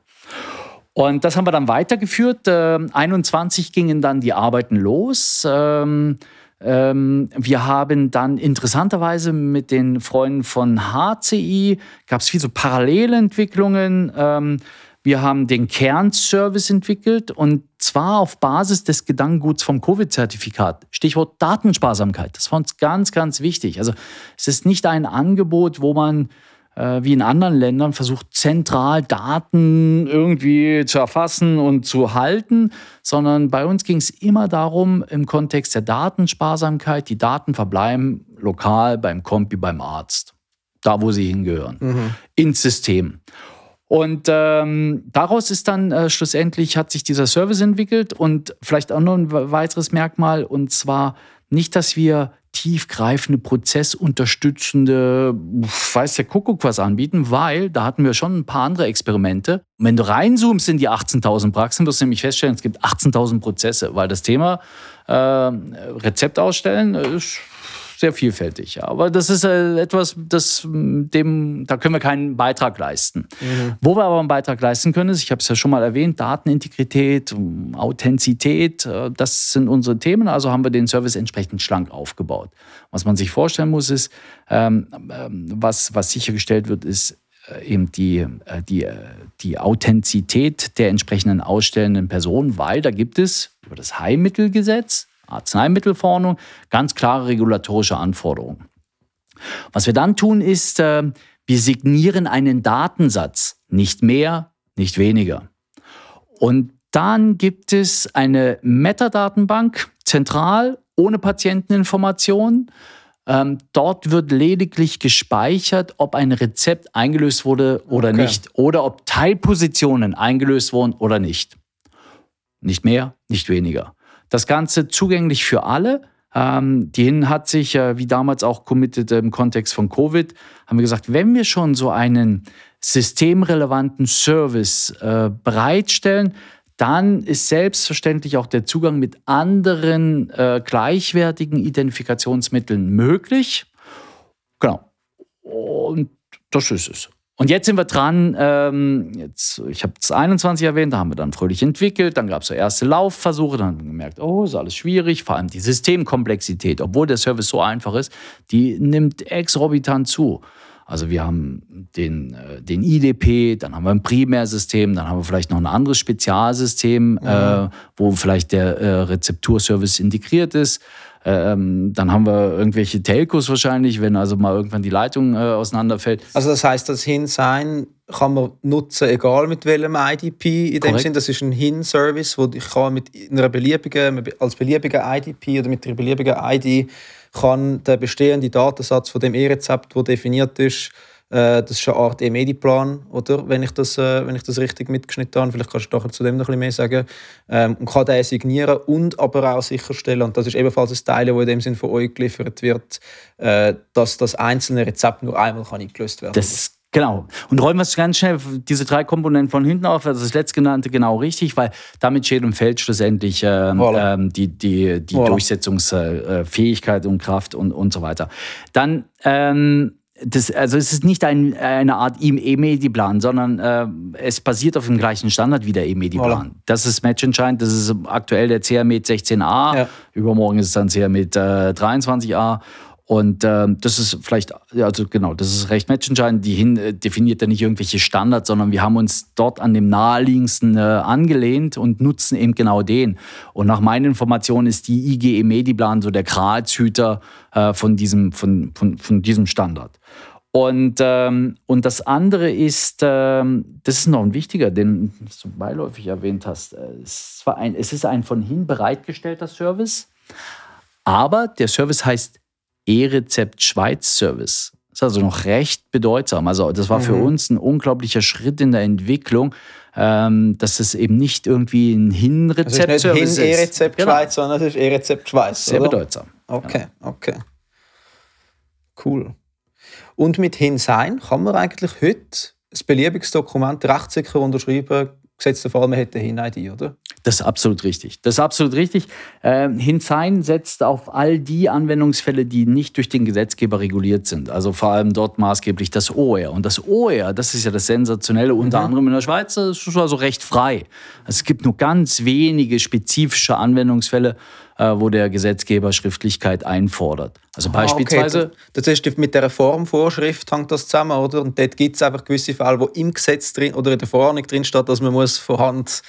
Und das haben wir dann weitergeführt. Äh, 21 gingen dann die Arbeiten los. Ähm, ähm, wir haben dann interessanterweise mit den Freunden von HCI, gab es viel so Parallelentwicklungen. Ähm, wir haben den Kernservice entwickelt und zwar auf Basis des Gedankenguts vom Covid-Zertifikat. Stichwort Datensparsamkeit. Das war uns ganz, ganz wichtig. Also es ist nicht ein Angebot, wo man äh, wie in anderen Ländern versucht, zentral Daten irgendwie zu erfassen und zu halten, sondern bei uns ging es immer darum, im Kontext der Datensparsamkeit, die Daten verbleiben lokal beim Kompi, beim Arzt, da wo sie hingehören, mhm. ins System. Und ähm, daraus ist dann äh, schlussendlich hat sich dieser Service entwickelt und vielleicht auch noch ein weiteres Merkmal und zwar nicht, dass wir tiefgreifende, prozessunterstützende, weiß der Kuckuck was anbieten, weil da hatten wir schon ein paar andere Experimente. Und wenn du reinzoomst in die 18.000 Praxen, wirst du nämlich feststellen, es gibt 18.000 Prozesse, weil das Thema äh, Rezept ausstellen ist sehr vielfältig. Aber das ist äh, etwas, das, dem, da können wir keinen Beitrag leisten. Mhm. Wo wir aber einen Beitrag leisten können, ist, ich habe es ja schon mal erwähnt, Datenintegrität, Authentizität, äh, das sind unsere Themen. Also haben wir den Service entsprechend schlank aufgebaut. Was man sich vorstellen muss, ist, ähm, ähm, was, was sichergestellt wird, ist, äh, eben die, die, die Authentizität der entsprechenden ausstellenden Person, weil da gibt es über das Heilmittelgesetz Arzneimittelverordnung, ganz klare regulatorische Anforderungen. Was wir dann tun, ist, äh, wir signieren einen Datensatz, nicht mehr, nicht weniger. Und dann gibt es eine Metadatenbank, zentral, ohne Patienteninformationen. Ähm, dort wird lediglich gespeichert, ob ein Rezept eingelöst wurde oder okay. nicht. Oder ob Teilpositionen eingelöst wurden oder nicht. Nicht mehr, nicht weniger. Das Ganze zugänglich für alle. Ähm, die hat sich, äh, wie damals auch committed im Kontext von Covid, haben wir gesagt, wenn wir schon so einen systemrelevanten Service äh, bereitstellen, dann ist selbstverständlich auch der Zugang mit anderen äh, gleichwertigen Identifikationsmitteln möglich. Genau. Und das ist es. Und jetzt sind wir dran, ähm, jetzt, ich habe es 21 erwähnt, da haben wir dann fröhlich entwickelt, dann gab es so erste Laufversuche, dann haben wir gemerkt, oh, ist alles schwierig, vor allem die Systemkomplexität, obwohl der Service so einfach ist, die nimmt exorbitant zu. Also wir haben den, äh, den IDP, dann haben wir ein Primärsystem, dann haben wir vielleicht noch ein anderes Spezialsystem, mhm. äh, wo vielleicht der äh, Rezepturservice integriert ist. Ähm, dann haben wir irgendwelche Telcos wahrscheinlich, wenn also mal irgendwann die Leitung äh, auseinanderfällt. Also das heißt, das Hin-Sein kann man nutzen, egal mit welchem IDP. In dem Sinne, das ist ein Hin-Service, wo ich kann mit einer beliebigen, als beliebiger IDP oder mit einer beliebigen ID kann der bestehende Datensatz von dem E-Rezept, wo definiert ist, äh, das ist eine Art E-Mediplan, oder? Wenn ich, das, äh, wenn ich das richtig mitgeschnitten habe. Vielleicht kannst du doch zu dem noch ein bisschen mehr sagen. Ähm, und kann den signieren und aber auch sicherstellen, und das ist ebenfalls ein Teil, das in dem Sinn von euch geliefert wird, äh, dass das einzelne Rezept nur einmal kann eingelöst werden kann. Genau. Und räumen wir es ganz schnell diese drei Komponenten von hinten auf, also das letztgenannte genau richtig, weil damit steht und fällt schlussendlich ähm, voilà. ähm, die, die, die voilà. Durchsetzungsfähigkeit und Kraft und, und so weiter. Dann ähm, das, also es ist nicht ein, eine Art E-Mediplan, sondern äh, es basiert auf dem gleichen Standard wie der E-Mediplan. Voilà. Das ist matchentscheidend. Das ist aktuell der CRMed 16a. Ja. Übermorgen ist es dann CRMed äh, 23a. Und äh, das ist vielleicht, also genau, das ist recht matchentscheidend. Die hin äh, definiert ja nicht irgendwelche Standards, sondern wir haben uns dort an dem naheliegendsten äh, angelehnt und nutzen eben genau den. Und nach meinen Informationen ist die IGE Mediplan so der Gralshüter äh, von, diesem, von, von, von diesem Standard. Und, ähm, und das andere ist, ähm, das ist noch ein wichtiger, den du beiläufig erwähnt hast. Äh, es, ein, es ist ein von hin bereitgestellter Service, aber der Service heißt E-Rezept Schweiz Service. Das ist also noch recht bedeutsam. Also das war für mhm. uns ein unglaublicher Schritt in der Entwicklung, ähm, dass es eben nicht irgendwie ein Hin-Rezept-Service ist. Nicht Hin-E-Rezept genau. Schweiz, sondern es ist E-Rezept Schweiz. Sehr oder? bedeutsam. Okay, ja. okay. Cool. Und mit Hin-Sein kann man eigentlich heute ein beliebiges Dokument rechtssicher unterschreiben, gesetzt der Fall, man hätte Hin-ID, oder? Das ist absolut richtig. Das ist absolut richtig. Ähm, Hinsein setzt auf all die Anwendungsfälle, die nicht durch den Gesetzgeber reguliert sind. Also vor allem dort maßgeblich das OR. Und das OR, das ist ja das Sensationelle, unter mhm. anderem in der Schweiz, das ist also recht frei. Es gibt nur ganz wenige spezifische Anwendungsfälle, äh, wo der Gesetzgeber Schriftlichkeit einfordert. Also beispielsweise. Ah, okay. Das ist mit der Formvorschrift hängt das zusammen, oder? Und dort gibt es einfach gewisse Fälle, wo im Gesetz drin oder in der Verordnung drin steht, dass man muss von Hand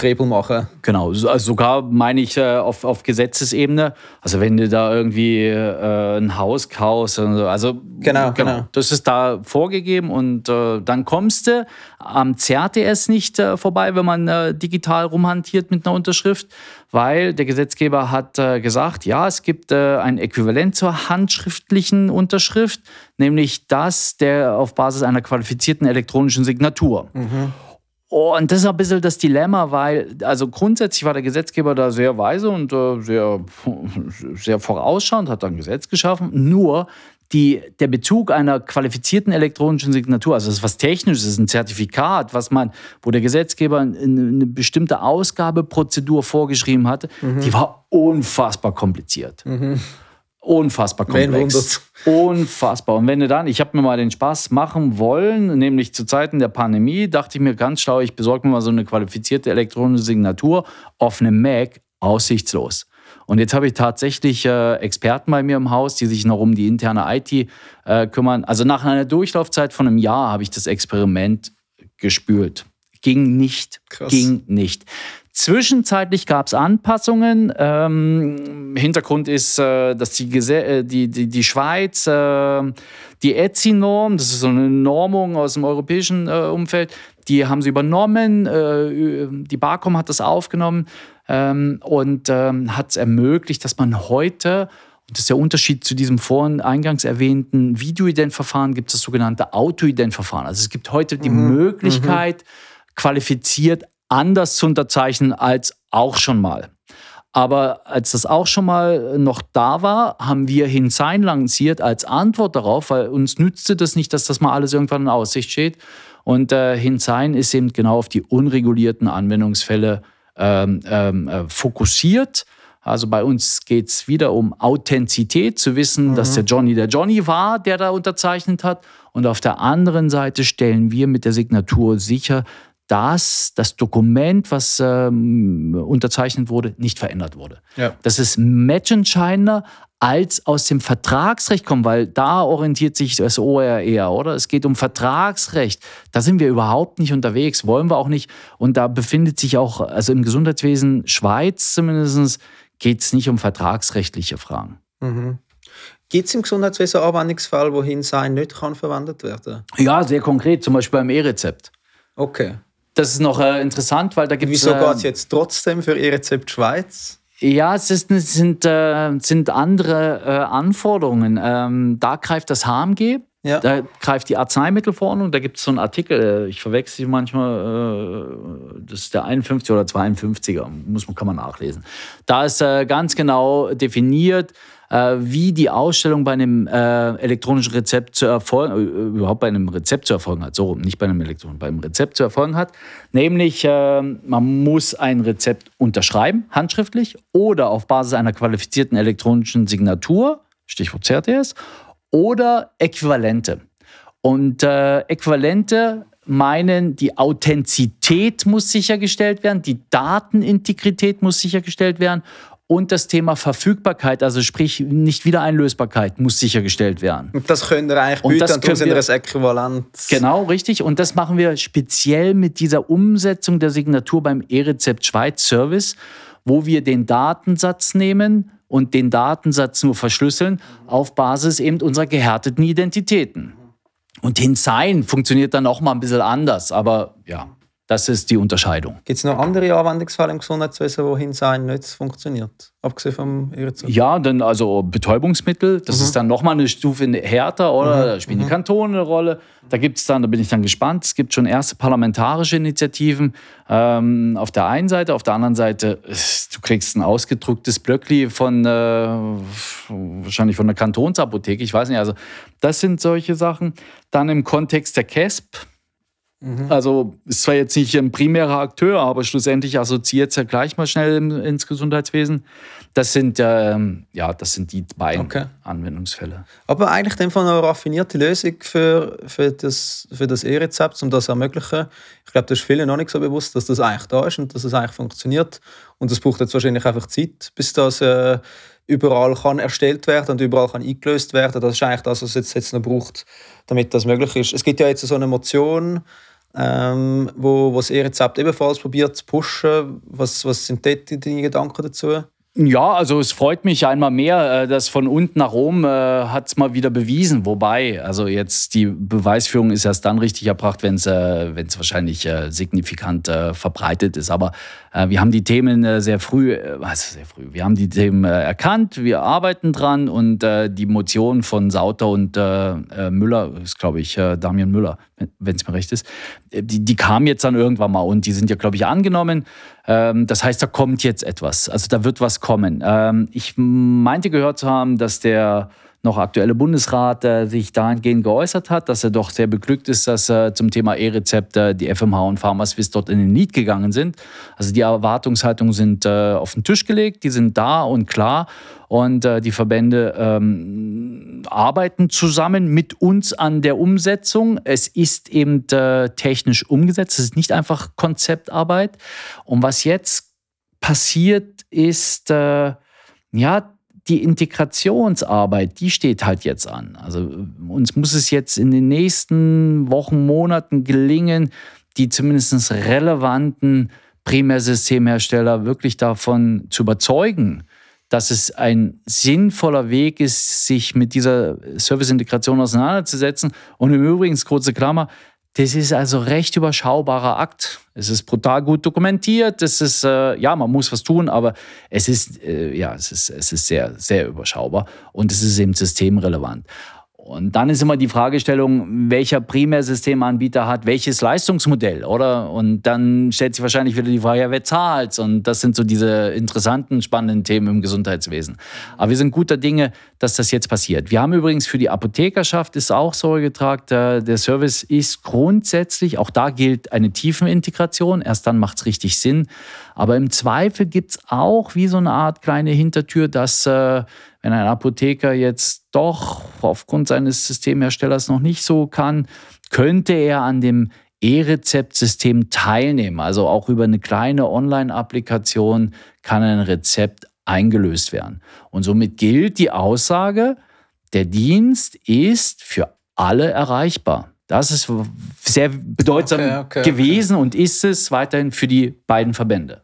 Hebel machen. Genau, also sogar meine ich äh, auf, auf Gesetzesebene. Also wenn du da irgendwie äh, ein Haus kaufst, also genau, genau, genau. das ist da vorgegeben und äh, dann kommst du am CRTS nicht äh, vorbei, wenn man äh, digital rumhantiert mit einer Unterschrift, weil der Gesetzgeber hat äh, gesagt, ja, es gibt ein Äquivalent zur handschriftlichen Unterschrift, nämlich das der auf Basis einer qualifizierten elektronischen Signatur. Mhm. Und das ist ein bisschen das Dilemma, weil, also grundsätzlich war der Gesetzgeber da sehr weise und äh, sehr, sehr vorausschauend, hat dann ein Gesetz geschaffen. Nur die, der Bezug einer qualifizierten elektronischen Signatur, also das ist was Technisches, ist ein Zertifikat, was man, wo der Gesetzgeber eine, eine bestimmte Ausgabeprozedur vorgeschrieben hatte, mhm. die war unfassbar kompliziert. Mhm. Unfassbar komplex. Unfassbar. Und wenn du dann, ich habe mir mal den Spaß machen wollen, nämlich zu Zeiten der Pandemie, dachte ich mir ganz schlau, ich besorge mir mal so eine qualifizierte elektronische Signatur auf einem Mac, aussichtslos. Und jetzt habe ich tatsächlich äh, Experten bei mir im Haus, die sich noch um die interne IT äh, kümmern. Also nach einer Durchlaufzeit von einem Jahr habe ich das Experiment gespült. Ging nicht. Krass. Ging nicht. Zwischenzeitlich gab es Anpassungen. Ähm, Hintergrund ist, äh, dass die, äh, die, die, die Schweiz äh, die ETSI-Norm, das ist so eine Normung aus dem europäischen äh, Umfeld, die haben sie übernommen. Äh, die Barcom hat das aufgenommen ähm, und ähm, hat es ermöglicht, dass man heute und das ist der Unterschied zu diesem vorhin eingangs erwähnten Videoident-Verfahren, gibt es das sogenannte Auto-Ident-Verfahren. Also es gibt heute die mhm. Möglichkeit, mhm. qualifiziert anders zu unterzeichnen als auch schon mal. Aber als das auch schon mal noch da war, haben wir Hinsein lanciert als Antwort darauf, weil uns nützte das nicht, dass das mal alles irgendwann in Aussicht steht. Und äh, Hinsein ist eben genau auf die unregulierten Anwendungsfälle ähm, ähm, äh, fokussiert. Also bei uns geht es wieder um Authentizität, zu wissen, mhm. dass der Johnny der Johnny war, der da unterzeichnet hat. Und auf der anderen Seite stellen wir mit der Signatur sicher, dass das Dokument, was ähm, unterzeichnet wurde, nicht verändert wurde. Ja. Das ist matchentscheidender als aus dem Vertragsrecht kommen, weil da orientiert sich das OR eher, oder? Es geht um Vertragsrecht. Da sind wir überhaupt nicht unterwegs, wollen wir auch nicht. Und da befindet sich auch, also im Gesundheitswesen Schweiz zumindest, geht es nicht um vertragsrechtliche Fragen. Mhm. Gibt es im Gesundheitswesen Anwendungsfall, wohin sein nicht kann verwendet werden? Ja, sehr konkret, zum Beispiel beim E-Rezept. Okay. Das ist noch äh, interessant, weil da gibt es. Wieso äh, geht es jetzt trotzdem für E-Rezept Schweiz? Ja, es ist, sind, äh, sind andere äh, Anforderungen. Ähm, da greift das HMG, ja. da greift die Arzneimittelverordnung, da gibt es so einen Artikel, äh, ich verwechsel manchmal, äh, das ist der 51 oder 52er, muss man, kann man nachlesen. Da ist äh, ganz genau definiert, äh, wie die Ausstellung bei einem äh, elektronischen Rezept zu erfolgen, äh, überhaupt bei einem Rezept zu erfolgen hat, so nicht bei einem elektronischen, beim Rezept zu erfolgen hat. Nämlich, äh, man muss ein Rezept unterschreiben, handschriftlich, oder auf Basis einer qualifizierten elektronischen Signatur, Stichwort CRTS, oder Äquivalente. Und äh, Äquivalente meinen, die Authentizität muss sichergestellt werden, die Datenintegrität muss sichergestellt werden und das Thema Verfügbarkeit, also sprich nicht Wiedereinlösbarkeit, muss sichergestellt werden. Und das können wir eigentlich bieten, und das können wir, das Äquivalent. Genau, richtig. Und das machen wir speziell mit dieser Umsetzung der Signatur beim E-Rezept Schweiz Service, wo wir den Datensatz nehmen und den Datensatz nur verschlüsseln auf Basis eben unserer gehärteten Identitäten. Und Hinsein funktioniert dann auch mal ein bisschen anders, aber ja. Das ist die Unterscheidung. Gibt es noch andere Anwendungsfälle im Gesundheitswesen, wohin sein nicht funktioniert? Abgesehen vom Irrtum? Ja, dann also Betäubungsmittel, das mhm. ist dann nochmal eine Stufe härter, oder? Mhm. Da spielen die mhm. Kantone eine Rolle. Da gibt es dann, da bin ich dann gespannt, es gibt schon erste parlamentarische Initiativen ähm, auf der einen Seite, auf der anderen Seite, du kriegst ein ausgedrucktes Blöckli von äh, wahrscheinlich von der Kantonsapotheke, ich weiß nicht. Also, das sind solche Sachen. Dann im Kontext der CASP Mhm. Also ist zwar jetzt nicht ein primärer Akteur, aber schlussendlich assoziiert es ja gleich mal schnell ins Gesundheitswesen. Das sind, ähm, ja, das sind die beiden okay. Anwendungsfälle. Aber eigentlich dem von eine raffinierte Lösung für, für das, für das E-Rezept, um das zu ermöglichen. Ich glaube, das ist vielen noch nicht so bewusst, dass das eigentlich da ist und dass es das eigentlich funktioniert. Und es braucht jetzt wahrscheinlich einfach Zeit, bis das äh, überall kann erstellt werden und überall kann eingelöst werden. Das ist eigentlich das, was es jetzt, jetzt noch braucht, damit das möglich ist. Es gibt ja jetzt so eine Motion, ähm, wo, wo das E-Rezept ebenfalls probiert zu pushen. Was, was sind dort deine Gedanken dazu? Ja, also es freut mich einmal mehr, äh, dass von unten nach oben äh, hat es mal wieder bewiesen. Wobei, also jetzt die Beweisführung ist erst dann richtig erbracht, wenn es äh, wahrscheinlich äh, signifikant äh, verbreitet ist. Aber äh, wir haben die Themen äh, sehr früh, also sehr früh, wir haben die Themen erkannt, wir arbeiten dran und die Motion von Sauter und Müller, ist glaube ich Damian Müller, wenn es mir recht ist, die, die kam jetzt dann irgendwann mal und die sind ja glaube ich angenommen. Ähm, das heißt, da kommt jetzt etwas. Also da wird was kommen. Ähm, ich meinte gehört zu haben, dass der noch aktuelle Bundesrat äh, sich dahingehend geäußert hat, dass er doch sehr beglückt ist, dass äh, zum Thema E-Rezepte die FMH und PharmaSwiss dort in den Lied gegangen sind. Also die Erwartungshaltungen sind äh, auf den Tisch gelegt, die sind da und klar. Und äh, die Verbände ähm, arbeiten zusammen mit uns an der Umsetzung. Es ist eben äh, technisch umgesetzt. Es ist nicht einfach Konzeptarbeit. Und was jetzt passiert, ist, äh, ja, die Integrationsarbeit, die steht halt jetzt an. Also uns muss es jetzt in den nächsten Wochen, Monaten gelingen, die zumindest relevanten Primärsystemhersteller wirklich davon zu überzeugen, dass es ein sinnvoller Weg ist, sich mit dieser Serviceintegration auseinanderzusetzen. Und im Übrigen, kurze Klammer, das ist also recht überschaubarer Akt. Es ist brutal gut dokumentiert. Es ist, äh, ja, man muss was tun, aber es ist, äh, ja, es ist, es ist sehr, sehr überschaubar und es ist eben systemrelevant. Und dann ist immer die Fragestellung, welcher Primärsystemanbieter hat welches Leistungsmodell, oder? Und dann stellt sich wahrscheinlich wieder die Frage, wer zahlt? Und das sind so diese interessanten, spannenden Themen im Gesundheitswesen. Aber wir sind guter Dinge, dass das jetzt passiert. Wir haben übrigens für die Apothekerschaft ist auch Sorge getragen, der Service ist grundsätzlich, auch da gilt eine Tiefenintegration, erst dann macht es richtig Sinn. Aber im Zweifel gibt es auch wie so eine Art kleine Hintertür, dass äh, wenn ein Apotheker jetzt doch aufgrund seines Systemherstellers noch nicht so kann, könnte er an dem E-Rezept-System teilnehmen. Also auch über eine kleine Online-Applikation kann ein Rezept eingelöst werden. Und somit gilt die Aussage, der Dienst ist für alle erreichbar. Das ist sehr bedeutsam okay, okay, gewesen okay. und ist es weiterhin für die beiden Verbände.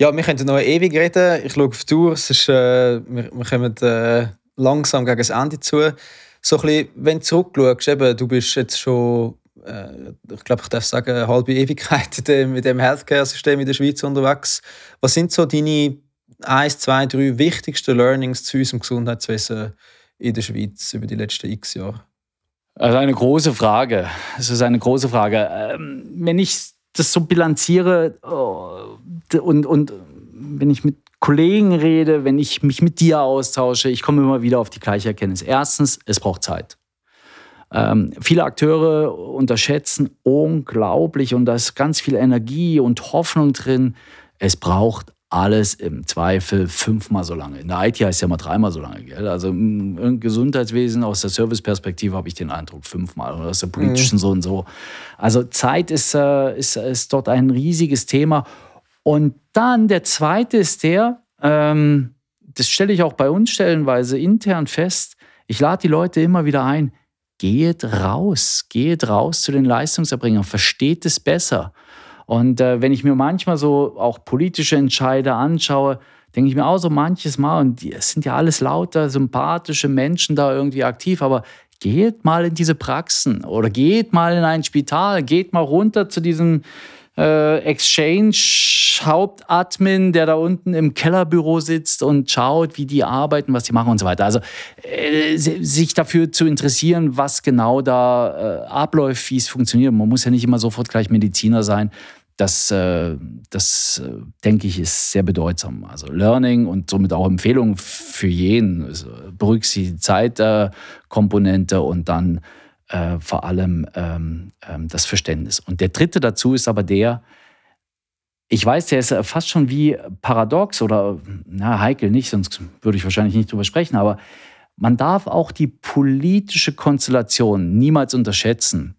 Ja, wir können noch ewig reden. Ich schaue auf die Tour. Es ist, äh, wir, wir kommen äh, langsam gegen das Ende zu. So ein bisschen, wenn du zurückschaust, du bist jetzt schon, äh, ich glaube, ich darf sagen, eine halbe Ewigkeit in dem Healthcare-System in der Schweiz unterwegs. Was sind so deine eins, zwei, drei wichtigsten Learnings zu unserem Gesundheitswesen in der Schweiz über die letzten x Jahre? Also eine große Frage. Es ist eine große Frage. Ähm, wenn ich das so bilanziere oh, und, und wenn ich mit Kollegen rede, wenn ich mich mit dir austausche, ich komme immer wieder auf die gleiche Erkenntnis. Erstens, es braucht Zeit. Ähm, viele Akteure unterschätzen unglaublich und da ist ganz viel Energie und Hoffnung drin. Es braucht alles im Zweifel fünfmal so lange. In der IT heißt ja mal dreimal so lange. Gell? Also im Gesundheitswesen aus der Serviceperspektive habe ich den Eindruck fünfmal oder aus der politischen mhm. so und so. Also Zeit ist, äh, ist, ist dort ein riesiges Thema. Und dann der zweite ist der, ähm, das stelle ich auch bei uns stellenweise intern fest, ich lade die Leute immer wieder ein, geht raus, geht raus zu den Leistungserbringern, versteht es besser. Und äh, wenn ich mir manchmal so auch politische Entscheider anschaue, denke ich mir auch so manches Mal, und es sind ja alles lauter, sympathische Menschen da irgendwie aktiv, aber geht mal in diese Praxen oder geht mal in ein Spital, geht mal runter zu diesem äh, Exchange-Hauptadmin, der da unten im Kellerbüro sitzt und schaut, wie die arbeiten, was die machen und so weiter. Also äh, sich dafür zu interessieren, was genau da äh, abläuft, wie es funktioniert. Man muss ja nicht immer sofort gleich Mediziner sein das, äh, das äh, denke ich, ist sehr bedeutsam. Also Learning und somit auch Empfehlungen für jeden. Also berücksichtigt die Zeitkomponente und dann äh, vor allem ähm, ähm, das Verständnis. Und der dritte dazu ist aber der, ich weiß, der ist fast schon wie paradox oder na, heikel nicht, sonst würde ich wahrscheinlich nicht drüber sprechen, aber man darf auch die politische Konstellation niemals unterschätzen.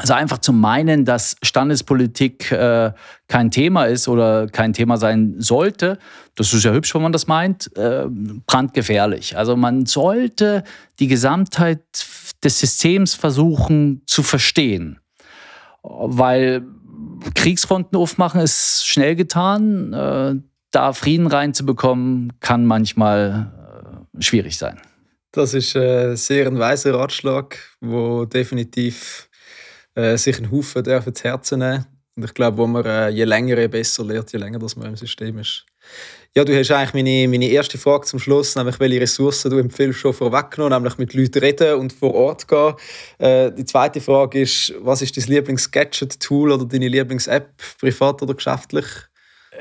Also einfach zu meinen, dass Standespolitik äh, kein Thema ist oder kein Thema sein sollte, das ist ja hübsch, wenn man das meint, äh, brandgefährlich. Also man sollte die Gesamtheit des Systems versuchen zu verstehen, weil Kriegsfronten aufmachen ist schnell getan. Äh, da Frieden reinzubekommen, kann manchmal äh, schwierig sein. Das ist äh, sehr ein weiser Ratschlag, wo definitiv äh, sich einen Haufen ins Herz nehmen Und ich glaube, wo man äh, je länger, je besser lernt, je länger dass man im System ist. Ja, du hast eigentlich meine, meine erste Frage zum Schluss, nämlich welche Ressourcen du empfiehlst, schon vorweggenommen, nämlich mit Leuten reden und vor Ort gehen. Äh, die zweite Frage ist, was ist dein Lieblings-Gadget-Tool oder deine Lieblings-App, privat oder geschäftlich?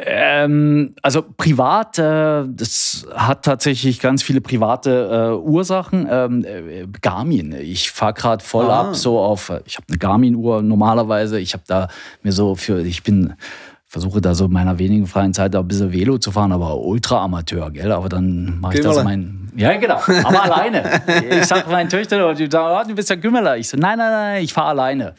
Ähm, also privat, äh, das hat tatsächlich ganz viele private äh, Ursachen. Ähm, äh, Garmin, ich fahre gerade voll ah. ab so auf, äh, ich habe eine Garmin-Uhr normalerweise, ich habe da mir so für, ich bin versuche da so in meiner wenigen freien Zeit da ein bisschen Velo zu fahren, aber ultra Amateur, gell? Aber dann mache ich das mein. Ja, genau. Aber alleine. Ich sage meinen Töchtern, die sagen, oh, du bist ja Gümmeler. Ich so, nein, nein, nein, ich fahre alleine.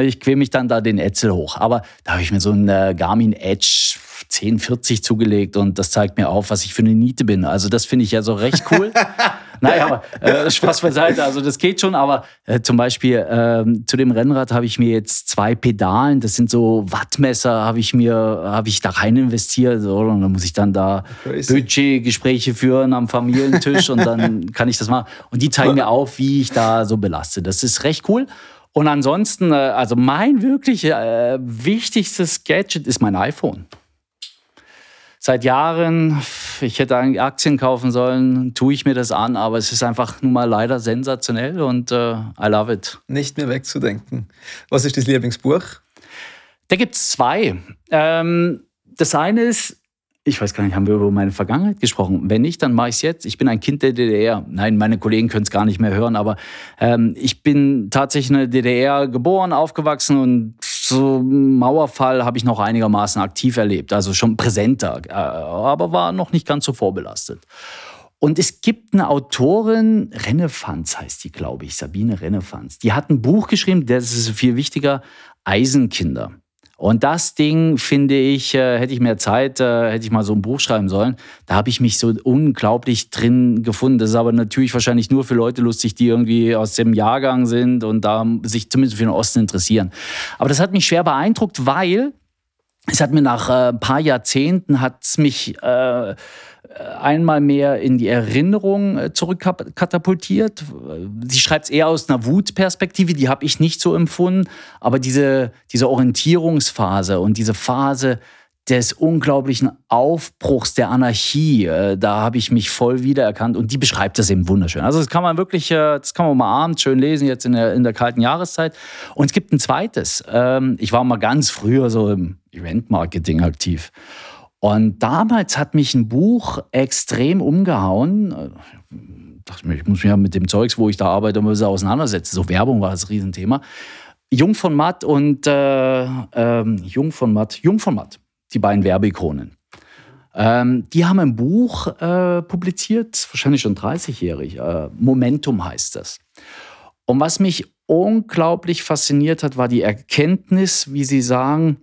Ich quäle mich dann da den Etzel hoch. Aber da habe ich mir so einen äh, Garmin Edge 1040 zugelegt und das zeigt mir auf, was ich für eine Niete bin. Also das finde ich ja so recht cool. naja, aber äh, Spaß beiseite, also das geht schon, aber äh, zum Beispiel äh, zu dem Rennrad habe ich mir jetzt zwei Pedalen, das sind so Wattmesser, habe ich mir, habe ich da rein investiert so, und dann muss ich dann da Budgetgespräche führen am Familientisch und dann kann ich das machen. Und die zeigen mir auf, wie ich da so belaste. Das ist recht cool. Und ansonsten, äh, also mein wirklich äh, wichtigstes Gadget ist mein iPhone seit Jahren, ich hätte eigentlich Aktien kaufen sollen, tue ich mir das an, aber es ist einfach nun mal leider sensationell und äh, I love it. Nicht mehr wegzudenken. Was ist das Lieblingsbuch? Da gibt es zwei. Ähm, das eine ist ich weiß gar nicht, haben wir über meine Vergangenheit gesprochen? Wenn nicht, dann mache ich es jetzt. Ich bin ein Kind der DDR. Nein, meine Kollegen können es gar nicht mehr hören, aber ähm, ich bin tatsächlich in der DDR geboren, aufgewachsen und so Mauerfall habe ich noch einigermaßen aktiv erlebt, also schon präsenter, äh, aber war noch nicht ganz so vorbelastet. Und es gibt eine Autorin, Rennefanz heißt die, glaube ich, Sabine Rennefanz. Die hat ein Buch geschrieben, das ist viel wichtiger, Eisenkinder. Und das Ding, finde ich, äh, hätte ich mehr Zeit, äh, hätte ich mal so ein Buch schreiben sollen. Da habe ich mich so unglaublich drin gefunden. Das ist aber natürlich wahrscheinlich nur für Leute lustig, die irgendwie aus dem Jahrgang sind und da sich zumindest für den Osten interessieren. Aber das hat mich schwer beeindruckt, weil es hat mir nach äh, ein paar Jahrzehnten hat es mich äh, einmal mehr in die Erinnerung äh, zurückkatapultiert. Sie schreibt es eher aus einer Wutperspektive, die habe ich nicht so empfunden. Aber diese, diese Orientierungsphase und diese Phase des unglaublichen Aufbruchs der Anarchie, äh, da habe ich mich voll wiedererkannt und die beschreibt das eben wunderschön. Also das kann man wirklich, äh, das kann man mal abends schön lesen, jetzt in der, in der kalten Jahreszeit. Und es gibt ein zweites. Ähm, ich war mal ganz früher so im Event-Marketing aktiv. Und damals hat mich ein Buch extrem umgehauen. Ich dachte mir, ich muss mich ja mit dem Zeugs, wo ich da arbeite, mal auseinandersetzen. So Werbung war das Riesenthema. Jung von Matt und äh, äh, Jung von Matt, Jung von Matt, die beiden Werbeikonen. Ähm, die haben ein Buch äh, publiziert, wahrscheinlich schon 30-jährig. Äh, Momentum heißt das. Und was mich unglaublich fasziniert hat, war die Erkenntnis, wie sie sagen,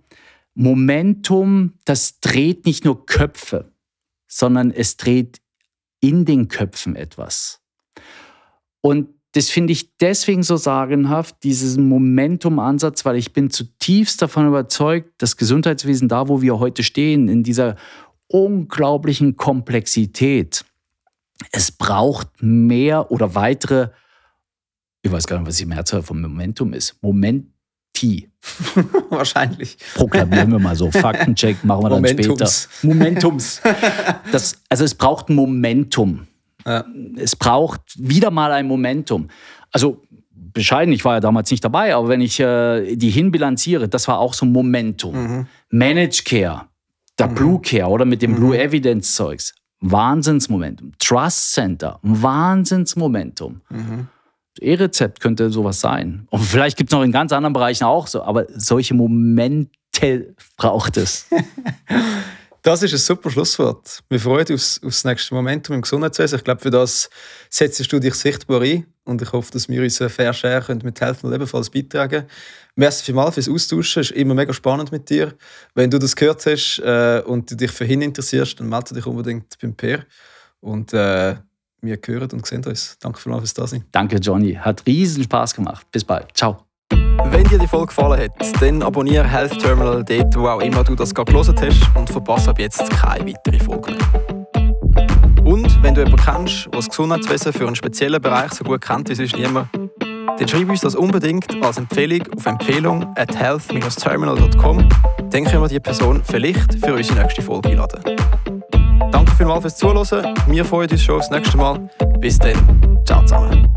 Momentum, das dreht nicht nur Köpfe, sondern es dreht in den Köpfen etwas. Und das finde ich deswegen so sagenhaft, diesen Momentum-Ansatz, weil ich bin zutiefst davon überzeugt, das Gesundheitswesen da, wo wir heute stehen, in dieser unglaublichen Komplexität, es braucht mehr oder weitere, ich weiß gar nicht, was die Mehrzahl von Momentum ist, Moment, T. Wahrscheinlich. Proklamieren wir mal so. Faktencheck machen wir dann Momentums. später. Momentums. Das, also es braucht ein Momentum. Ja. Es braucht wieder mal ein Momentum. Also bescheiden, ich war ja damals nicht dabei, aber wenn ich äh, die hinbilanziere, das war auch so ein Momentum. Mhm. Managed Care, der mhm. Blue Care oder mit dem mhm. Blue Evidence Zeugs. Wahnsinnsmomentum. Trust Center, Wahnsinnsmomentum. Mhm. E-Rezept könnte sowas sein. Und vielleicht gibt es noch in ganz anderen Bereichen auch so, aber solche Momente braucht es. Das ist ein super Schlusswort. Wir freuen uns auf das nächste Momentum im Gesundheitswesen. Ich glaube, für das setzt du dich sichtbar ein und ich hoffe, dass wir uns Fair Share können mithelfen und ebenfalls beitragen. Merci vielmals fürs Austauschen. Es ist immer mega spannend mit dir. Wenn du das gehört hast äh, und du dich für ihn interessierst, dann melde dich unbedingt beim Peer. Und äh, wir hören und sehen uns. Danke vielmals fürs Dasein. Danke, Johnny. Hat riesen Spaß gemacht. Bis bald. Ciao. Wenn dir die Folge gefallen hat, dann abonniere Health Terminal dort, wo auch immer du das gerade gelesen hast und verpasse ab jetzt keine weitere Folge mehr. Und wenn du jemanden kennst, der das Gesundheitswesen für einen speziellen Bereich so gut kennt wie sonst niemand, dann schreib uns das unbedingt als Empfehlung auf Empfehlung at health-terminal.com. Dann können wir die Person vielleicht für unsere nächste Folge einladen. Danke vielmals fürs Zuhören. Wir freuen uns schon aufs nächste Mal. Bis dann. Ciao zusammen.